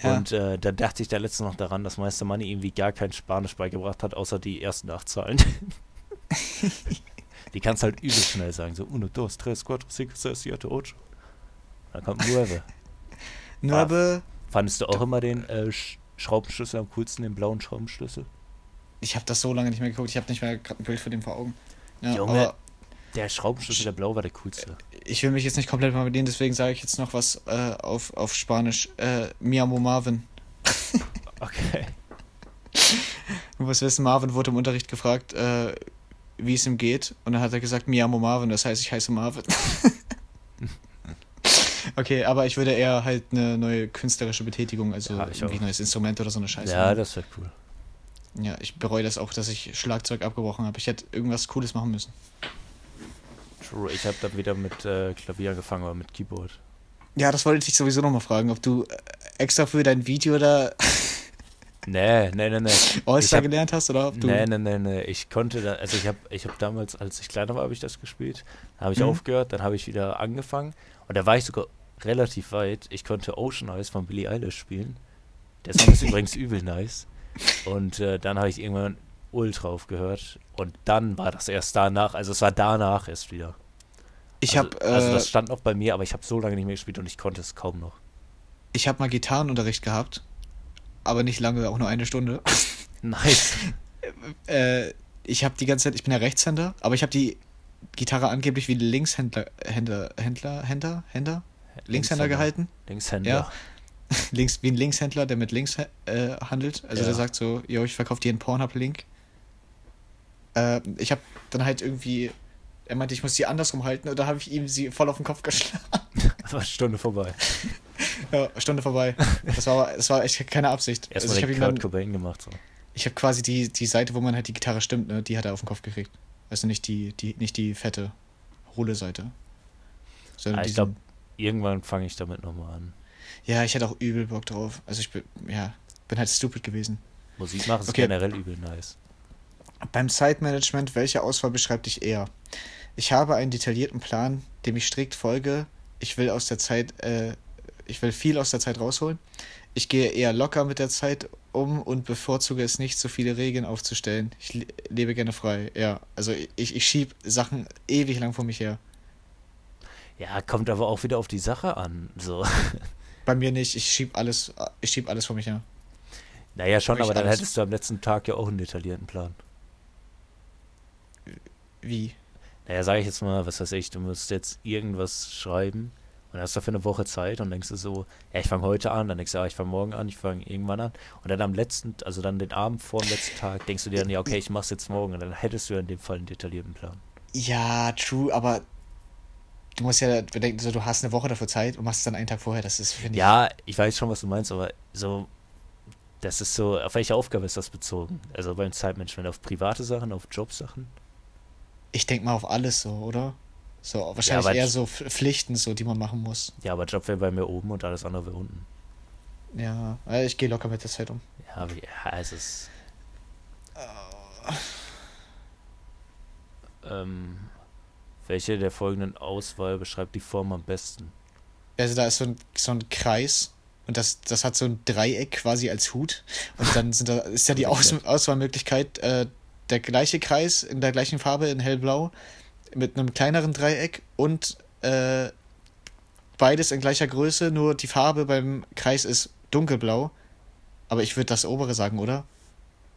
Speaker 1: Ja.
Speaker 2: Und äh, da dachte ich da letztens noch daran, dass Meister Money irgendwie gar kein Spanisch beigebracht hat, außer die ersten acht Zahlen. die kannst halt übel schnell sagen. So Uno, dos, tres, cuatro, cinco, seis, siete, ocho. Dann kommt Nueve.
Speaker 1: Nueve.
Speaker 2: Fandest du auch immer den äh, Sch Schraubenschlüssel am coolsten, den blauen Schraubenschlüssel?
Speaker 1: Ich habe das so lange nicht mehr geguckt. Ich habe nicht mehr gerade ein Bild von dem vor Augen. Ja,
Speaker 2: Junge.
Speaker 1: aber
Speaker 2: Der Schraubenschlüssel, der blau war der coolste.
Speaker 1: ich will mich jetzt nicht komplett mal bedienen, deswegen sage ich jetzt noch was äh, auf, auf Spanisch. Äh, Mi amo Marvin.
Speaker 2: Okay.
Speaker 1: Du musst wissen, Marvin wurde im Unterricht gefragt, äh, wie es ihm geht. Und dann hat er gesagt, Mi amo Marvin, das heißt, ich heiße Marvin. okay, aber ich würde eher halt eine neue künstlerische Betätigung, also
Speaker 2: Ja,
Speaker 1: ein neues Instrument oder so eine Scheiße.
Speaker 2: Ja, das wäre cool.
Speaker 1: Ja, ich bereue das auch, dass ich Schlagzeug abgebrochen habe. Ich hätte irgendwas Cooles machen müssen.
Speaker 2: True. Ich habe dann wieder mit äh, Klavier angefangen, aber mit Keyboard.
Speaker 1: Ja, das wollte ich dich sowieso nochmal fragen, ob du äh, extra für dein Video da
Speaker 2: Nee, nee, nee, nee.
Speaker 1: All-Star
Speaker 2: hab-
Speaker 1: gelernt hast oder ob du.
Speaker 2: Nee, nee, nee, nee. Ich konnte da, also ich habe ich hab damals, als ich kleiner war, habe ich das gespielt. Dann habe ich
Speaker 1: Mhm.
Speaker 2: aufgehört, dann habe ich wieder angefangen. Und da war ich sogar relativ weit. Ich konnte Ocean Eyes von Billie Eilish spielen. Der Song ist übrigens übel nice. Und äh, dann habe ich irgendwann ultra aufgehört. Und dann war das erst danach, also es war danach erst wieder.
Speaker 1: Ich
Speaker 2: also,
Speaker 1: habe
Speaker 2: also
Speaker 1: äh,
Speaker 2: das stand noch bei mir, aber ich habe so lange nicht mehr gespielt und ich konnte es kaum noch.
Speaker 1: ich hab mal Gitarrenunterricht gehabt, aber nicht lange, auch nur eine Stunde.
Speaker 2: Nice.
Speaker 1: äh, ich habe die ganze Zeit, ich bin ja Rechtshänder, aber ich habe die Gitarre angeblich wie Linkshändler, Händler, Händler, Händler, Händler, Linkshänder gehalten.
Speaker 2: Linkshänder.
Speaker 1: Ja. Links, wie ein Linkshändler, der mit links äh, handelt. Also
Speaker 2: Ja.
Speaker 1: der sagt so, yo, ich verkaufe dir einen Pornhub-Link. Äh, ich habe dann halt irgendwie, er meinte, ich muss die andersrum halten und da habe ich ihm sie voll auf den Kopf geschlagen.
Speaker 2: War Stunde vorbei.
Speaker 1: Ja, Stunde vorbei. Das war, das war echt keine Absicht.
Speaker 2: Erstmal
Speaker 1: ich
Speaker 2: den Kurt
Speaker 1: dann,
Speaker 2: Cobain gemacht. So.
Speaker 1: ich habe quasi die, die Seite, wo man halt die Gitarre stimmt, ne, die hat er auf den Kopf gekriegt. Also nicht die, die, nicht die fette, hohle Seite. Sondern
Speaker 2: Ah, ich glaube, irgendwann fange ich damit nochmal an.
Speaker 1: Ja, ich hätte auch übel Bock drauf. Also ich bin, ja, bin halt stupid gewesen.
Speaker 2: Musik machen ist
Speaker 1: Okay.
Speaker 2: generell übel nice.
Speaker 1: Beim Zeitmanagement, welche Auswahl beschreibt dich eher? Ich habe einen detaillierten Plan, dem ich strikt folge. Ich will aus der Zeit, äh, ich will viel aus der Zeit rausholen. Ich gehe eher locker mit der Zeit um und bevorzuge es nicht, so viele Regeln aufzustellen. Ich le lebe gerne frei. Ja, also ich, ich schieb Sachen ewig lang vor mich her.
Speaker 2: Ja, kommt aber auch wieder auf die Sache an. So.
Speaker 1: Bei mir nicht. Ich schieb alles, ich schieb alles vor mich her.
Speaker 2: Naja, schon, aber dann
Speaker 1: alles.
Speaker 2: hättest du am letzten Tag ja auch einen detaillierten Plan.
Speaker 1: Wie?
Speaker 2: Naja, sage ich jetzt mal, was weiß ich, du musst jetzt irgendwas schreiben und hast dafür eine Woche Zeit und denkst du so, ja, ich fange heute an, dann denkst du, ja, ich fange morgen an, ich fange irgendwann an. Und dann am letzten, also dann den Abend vor dem letzten Tag, denkst du dir dann, ja, okay, ich mach's jetzt morgen und dann hättest du ja in dem Fall einen detaillierten Plan.
Speaker 1: Ja, true, aber du musst ja bedenken, so, du hast eine Woche dafür Zeit und machst es dann einen Tag vorher. Das ist, finde ich.
Speaker 2: Ja, ich weiß schon, was du meinst, aber so, das ist so, auf welche Aufgabe ist das bezogen? Also beim Zeitmanagement, auf private Sachen, auf Jobsachen?
Speaker 1: Ich denke mal auf alles so, oder? So, wahrscheinlich
Speaker 2: aber
Speaker 1: eher so Pf- Pflichten, so, die man machen muss.
Speaker 2: Ja, aber Job wäre bei mir oben und alles andere wäre unten.
Speaker 1: Ja, äh, ich gehe locker mit der Zeit um.
Speaker 2: Ja, aber ja, es ist. Ähm, welche der folgenden Auswahl beschreibt die Form am besten?
Speaker 1: Also da ist so ein, so ein Kreis und das, das hat so ein Dreieck quasi als Hut. Und dann sind da, ist ja die Aus, Auswahlmöglichkeit, äh, der gleiche Kreis in der gleichen Farbe in hellblau mit einem kleineren Dreieck und äh, beides in gleicher Größe, nur die Farbe beim Kreis ist dunkelblau. Aber ich würde das obere sagen, oder?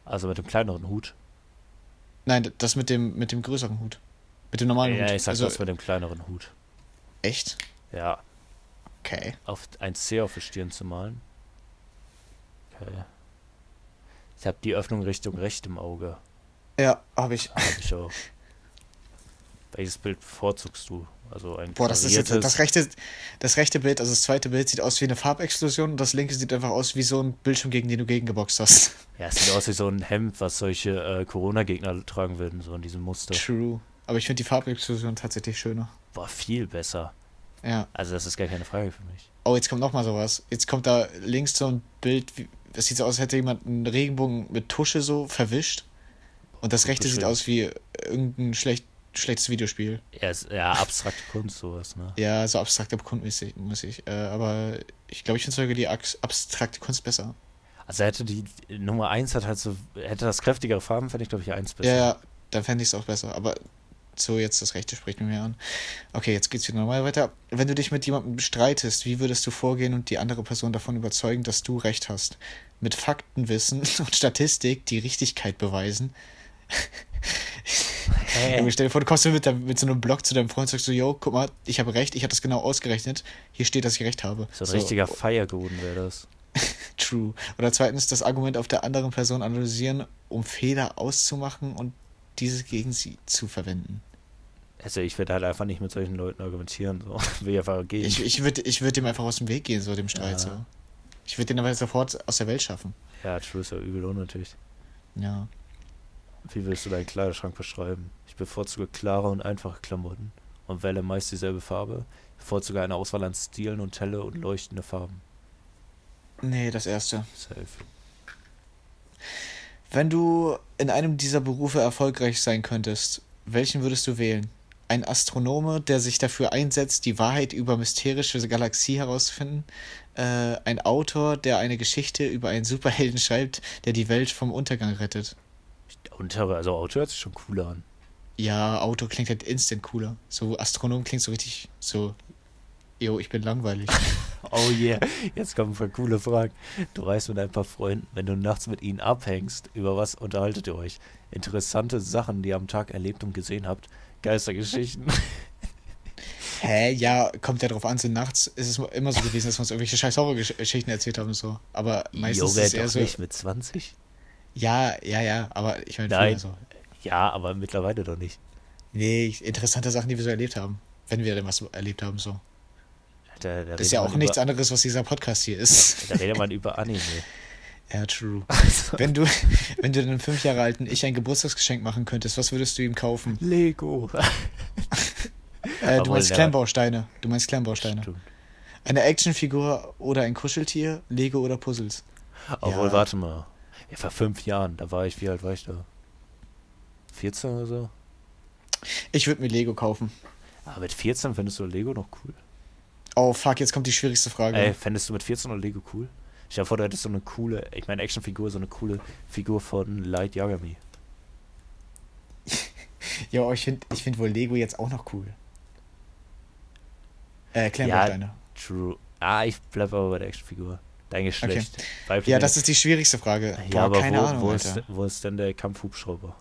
Speaker 2: Also mit dem kleineren Hut.
Speaker 1: Nein, das mit dem, mit dem größeren Hut. Mit dem normalen
Speaker 2: Ja,
Speaker 1: Hut.
Speaker 2: ich sag
Speaker 1: also,
Speaker 2: das mit dem kleineren Hut.
Speaker 1: Echt?
Speaker 2: Ja,
Speaker 1: Okay.
Speaker 2: auf ein C auf die Stirn zu malen. Okay. Ich habe die Öffnung Richtung recht im Auge.
Speaker 1: Ja, habe ich.
Speaker 2: Hab ich auch. Welches Bild bevorzugst du? Also ein
Speaker 1: Boah, das ist jetzt das rechte, das rechte Bild, also das zweite Bild sieht aus wie eine Farbexplosion und das linke sieht einfach aus wie so ein Bildschirm, gegen den du gegengeboxt hast.
Speaker 2: Ja, es sieht aus wie so ein Hemd, was solche äh, Corona-Gegner tragen würden, so in diesem Muster.
Speaker 1: True. Aber ich finde die Farbexplosion tatsächlich schöner.
Speaker 2: War viel besser.
Speaker 1: Ja.
Speaker 2: Also das ist gar keine Frage für mich.
Speaker 1: Oh, jetzt kommt noch mal sowas. Jetzt kommt da links so ein Bild, wie, das sieht so aus, als hätte jemand einen Regenbogen mit Tusche so verwischt. Und das rechte sieht aus wie irgendein schlecht, schlechtes Videospiel.
Speaker 2: Ja, ist, ja abstrakte Kunst, sowas, ne?
Speaker 1: Ja, so abstrakte Kunst muss ich. Äh, aber ich glaube, ich finde sogar die abstrakte Kunst besser.
Speaker 2: Also hätte die die Nummer 1 hat halt so, hätte das kräftigere Farben, fände ich glaube ich 1 besser.
Speaker 1: Ja, ja, dann fände ich es auch besser. Aber so, jetzt das Rechte spricht mir mehr an. Okay, jetzt geht's wieder normal weiter. Wenn du dich mit jemandem streitest, wie würdest du vorgehen und die andere Person davon überzeugen, dass du recht hast? Mit Faktenwissen und Statistik die Richtigkeit beweisen? Junge, stell dir vor, du kommst mit, deinem- mit so einem Blog zu deinem Freund und sagst so, yo, guck mal, ich habe recht, ich habe das genau ausgerechnet. Hier steht, dass ich recht habe.
Speaker 2: So ein richtiger Feiergoden wäre das.
Speaker 1: True. Oder zweitens das Argument auf der anderen Person analysieren, um Fehler auszumachen und diese gegen sie zu verwenden.
Speaker 2: Also ich würde halt einfach nicht mit solchen Leuten argumentieren. So. Will einfach gehen.
Speaker 1: Ich, ich würde ich würd dem einfach aus dem Weg gehen, so dem Streit.
Speaker 2: Ja.
Speaker 1: So. Ich würde den aber sofort aus der Welt schaffen.
Speaker 2: ja, true ist ja übel unnötig.
Speaker 1: Ja.
Speaker 2: Wie willst du deinen Kleiderschrank beschreiben? Ich bevorzuge klare und einfache Klamotten und wähle meist dieselbe Farbe. Bevorzuge eine Auswahl an Stilen und helle und leuchtende Farben.
Speaker 1: Nee, das erste.
Speaker 2: Safe.
Speaker 1: Wenn du in einem dieser Berufe erfolgreich sein könntest, welchen würdest du wählen? Ein Astronome, der sich dafür einsetzt, die Wahrheit über mysteriöse Galaxie herauszufinden? Äh, ein Autor, der eine Geschichte über einen Superhelden schreibt, der die Welt vom Untergang rettet?
Speaker 2: Untere, also Auto hört sich schon cooler an.
Speaker 1: Ja, Auto klingt halt instant cooler. So Astronom klingt so richtig so, yo, ich bin langweilig.
Speaker 2: Oh yeah, jetzt kommen voll coole Fragen. Du reist mit ein paar Freunden, wenn du nachts mit ihnen abhängst, über was unterhaltet ihr euch? Interessante Sachen, die ihr am Tag erlebt und gesehen habt. Geistergeschichten.
Speaker 1: Hä? Ja, kommt ja drauf an, so nachts ist es immer so gewesen, dass wir uns irgendwelche scheiß Horrorgeschichten erzählt haben und so. Aber meistens
Speaker 2: Junge,
Speaker 1: ist es eher so.
Speaker 2: nicht mit 20?
Speaker 1: Ja, ja, ja, aber ich meine,
Speaker 2: Nein.
Speaker 1: so.
Speaker 2: Ja, aber mittlerweile doch nicht.
Speaker 1: Nee, interessante Sachen, die wir so erlebt haben. Wenn wir denn was erlebt haben, so.
Speaker 2: Da, da
Speaker 1: Das ist ja auch nichts
Speaker 2: über,
Speaker 1: anderes, was dieser Podcast hier ist.
Speaker 2: Da redet man über Anime.
Speaker 1: ja, true.
Speaker 2: Also,
Speaker 1: Wenn du, wenn du einem fünf Jahre alten Ich ein Geburtstagsgeschenk machen könntest, was würdest du ihm kaufen?
Speaker 2: Lego.
Speaker 1: Äh, du meinst Klemmbausteine. Du meinst Klemmbausteine.
Speaker 2: Stimmt.
Speaker 1: Eine Actionfigur oder ein Kuscheltier, Lego oder Puzzles.
Speaker 2: Obwohl,
Speaker 1: Ja.
Speaker 2: warte mal. Ja, vor fünf Jahren, da war ich, wie alt war ich da? 14 oder so?
Speaker 1: Ich würde mir Lego kaufen.
Speaker 2: Aber mit 14 findest du Lego noch cool?
Speaker 1: Oh fuck, jetzt kommt die schwierigste Frage.
Speaker 2: Ey, fändest du mit 14 noch Lego cool? Ich dir vor, du hättest so eine coole, ich meine Actionfigur, so eine coole Figur von Light Yagami.
Speaker 1: Ja, ich finde ich find wohl Lego jetzt auch noch cool. Äh, Klemmbausteine.
Speaker 2: True. Ah, ich bleib aber bei der Actionfigur. Dein Geschlecht. Weiblich
Speaker 1: Ja, das ist die schwierigste Frage.
Speaker 2: ja,
Speaker 1: Boah,
Speaker 2: aber
Speaker 1: keine
Speaker 2: wo,
Speaker 1: Ahnung,
Speaker 2: wo, ist, wo ist denn der Kampfhubschrauber?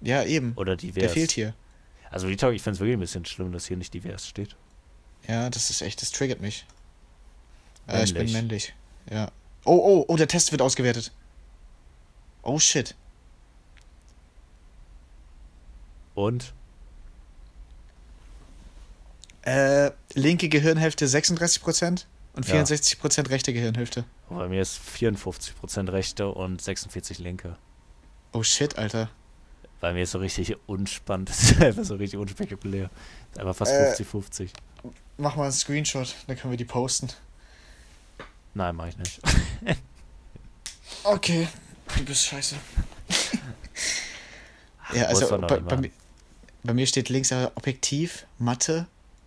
Speaker 1: Ja, eben.
Speaker 2: Oder divers?
Speaker 1: Der fehlt hier.
Speaker 2: Also, Talk, ich finde es wirklich ein bisschen schlimm, dass hier nicht divers steht.
Speaker 1: Ja, das ist echt, das triggert mich. Äh, ich bin
Speaker 2: Männlich.
Speaker 1: Ja. Oh, oh, oh, der Test wird ausgewertet. Oh shit.
Speaker 2: Und?
Speaker 1: Äh, linke Gehirnhälfte 36% und
Speaker 2: Ja.
Speaker 1: 64% rechte Gehirnhälfte.
Speaker 2: Oh, bei mir ist 54% rechte und 46 linke.
Speaker 1: Oh shit, Alter.
Speaker 2: Bei mir ist so richtig unspannend. Das ist einfach so richtig unspektakulär. Ist einfach fast
Speaker 1: Äh.
Speaker 2: 50-50.
Speaker 1: Mach mal einen Screenshot, dann können wir die posten.
Speaker 2: Nein, mach ich nicht.
Speaker 1: Okay, du bist scheiße. ja, also bei, bei, mir, bei mir steht links aber objektiv, Mathe,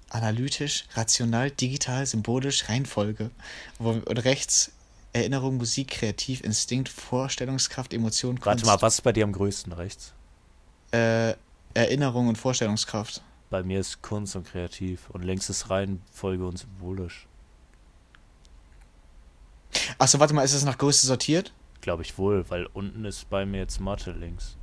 Speaker 1: analytisch, rational, digital, symbolisch, Reihenfolge. Und rechts Erinnerung, Musik, Kreativ, Instinkt, Vorstellungskraft, Emotion, Kunst.
Speaker 2: Warte mal, was ist bei dir am größten rechts?
Speaker 1: Äh, Erinnerung und Vorstellungskraft.
Speaker 2: Bei mir ist Kunst und Kreativ und links ist Reihenfolge und symbolisch.
Speaker 1: Achso, warte mal, ist es nach Größe sortiert?
Speaker 2: Glaube ich wohl, weil unten ist bei mir jetzt Mathe links.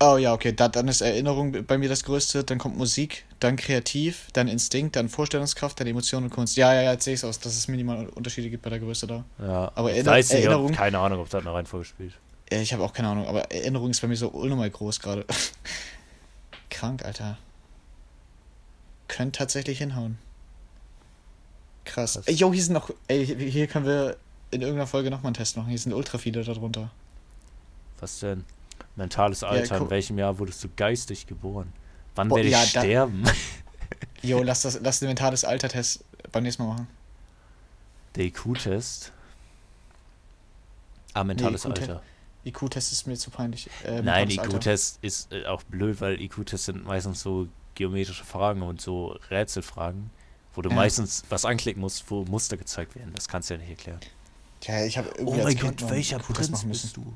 Speaker 1: Oh ja, okay, da, dann ist Erinnerung bei mir das Größte, dann kommt Musik, dann Kreativ, dann Instinkt, dann Vorstellungskraft, dann Emotion und Kunst. Ja, ja, ja, jetzt sehe ich es aus, dass es minimal Unterschiede gibt bei der Größe da.
Speaker 2: Ja,
Speaker 1: Aber Erinner-
Speaker 2: weiß nicht,
Speaker 1: Erinnerung-
Speaker 2: keine Ahnung, ob da eine Reihenfolge spielt.
Speaker 1: Ja, ich habe auch keine Ahnung, aber Erinnerung ist bei mir so unnormal groß gerade. Krank, Alter. Könnte tatsächlich hinhauen. Krass.
Speaker 2: Krass.
Speaker 1: Ey, yo, hier sind noch. Ey, hier können wir in irgendeiner Folge nochmal einen Test machen. Hier sind ultra viele darunter.
Speaker 2: Was denn? Mentales Alter, in
Speaker 1: guck-
Speaker 2: welchem Jahr wurdest du geistig geboren? Wann werde ich
Speaker 1: ja,
Speaker 2: sterben?
Speaker 1: Jo, lass das, lass den mentales Alter-Test beim nächsten Mal machen.
Speaker 2: Der IQ-Test. Ah, mentales
Speaker 1: IQ-Test.
Speaker 2: Alter.
Speaker 1: IQ-Test ist mir zu peinlich. Äh,
Speaker 2: Nein. IQ-Test ist äh, auch blöd, weil IQ-Tests sind meistens so geometrische Fragen und so Rätselfragen, wo du
Speaker 1: Ja.
Speaker 2: meistens was anklicken musst, wo Muster gezeigt werden. Das kannst du ja nicht erklären.
Speaker 1: Ja, ich habe
Speaker 2: Oh
Speaker 1: noch einen IQ-Test
Speaker 2: Prinz bist du?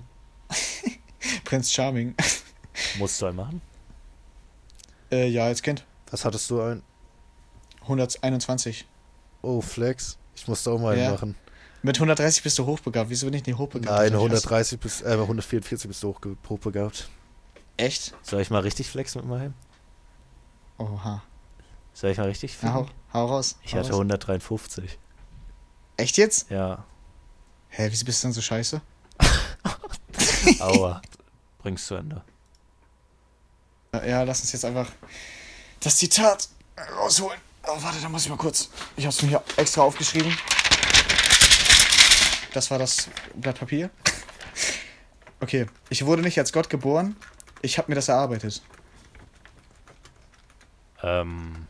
Speaker 1: Prinz Charming.
Speaker 2: Musst du einen machen?
Speaker 1: äh, ja, als Kind.
Speaker 3: Was hattest du ein?
Speaker 1: 121.
Speaker 3: Oh, Flex. Ich musste auch mal einen
Speaker 1: Ja.
Speaker 3: machen.
Speaker 1: Mit 130 bist du hochbegabt. Wieso bin ich nicht hochbegabt?
Speaker 3: Nein,
Speaker 1: Das hab ich erst-
Speaker 3: 130 bis, äh, 144 bist du hochge- hochbegabt.
Speaker 1: Echt?
Speaker 2: Soll ich mal richtig flexen mit meinem?
Speaker 1: Oha.
Speaker 2: Soll ich mal richtig
Speaker 1: Ja, hau, hau raus.
Speaker 2: Ich
Speaker 1: hau
Speaker 2: hatte
Speaker 1: raus.
Speaker 2: 153.
Speaker 1: Echt jetzt?
Speaker 2: Ja.
Speaker 1: Hä, wieso bist du denn so scheiße?
Speaker 2: Aua. Bring's zu Ende.
Speaker 1: Ja, lass uns jetzt einfach das Zitat rausholen. Oh, warte, da muss ich mal kurz. Ich hab's mir hier extra aufgeschrieben. Das war das Blatt Papier. Okay, ich wurde nicht als Gott geboren. Ich habe mir das erarbeitet.
Speaker 2: Ähm.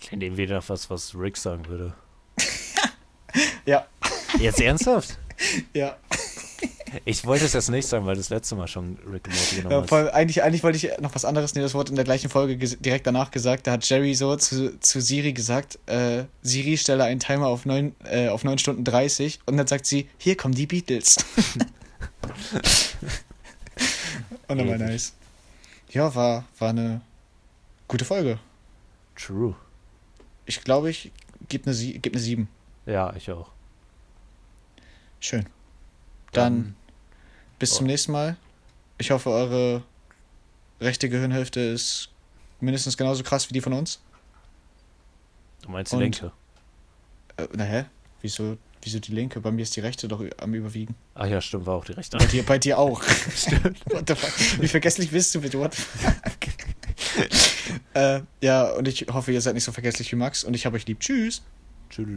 Speaker 2: Klingt irgendwie nach was, was Rick sagen würde.
Speaker 1: Ja,
Speaker 2: Jetzt ernsthaft?
Speaker 1: ja.
Speaker 2: Ich wollte es jetzt nicht sagen, weil das letzte Mal schon Rick und Morty genommen
Speaker 1: ja voll, eigentlich, eigentlich wollte ich noch was anderes nehmen. Das wurde in der gleichen Folge direkt danach gesagt. Da hat Jerry so zu, zu Siri gesagt: äh, Siri, stelle einen Timer auf 9, äh, auf 9 Stunden 30. Und dann sagt sie: Hier kommen die Beatles. und dann war nice. Ja, war, war eine gute Folge.
Speaker 2: True.
Speaker 1: Ich glaube, ich gebe eine, geb eine 7.
Speaker 2: Ja, ich auch.
Speaker 1: Schön. Dann bis zum
Speaker 2: Oh.
Speaker 1: nächsten Mal. Ich hoffe, eure rechte Gehirnhälfte ist mindestens genauso krass wie die von uns.
Speaker 2: Du meinst die
Speaker 1: Und-
Speaker 2: linke?
Speaker 1: Äh, na hä? Wieso, wieso die linke? Bei mir ist die rechte doch am Überwiegen.
Speaker 2: Ach ja, stimmt, war auch die rechte.
Speaker 1: Bei dir, bei dir auch. Fuck? Wie vergesslich bist du bitte? What äh, ja, und ich hoffe, ihr seid nicht so vergesslich wie Max und ich habe euch lieb. Tschüss.
Speaker 2: Tschüss.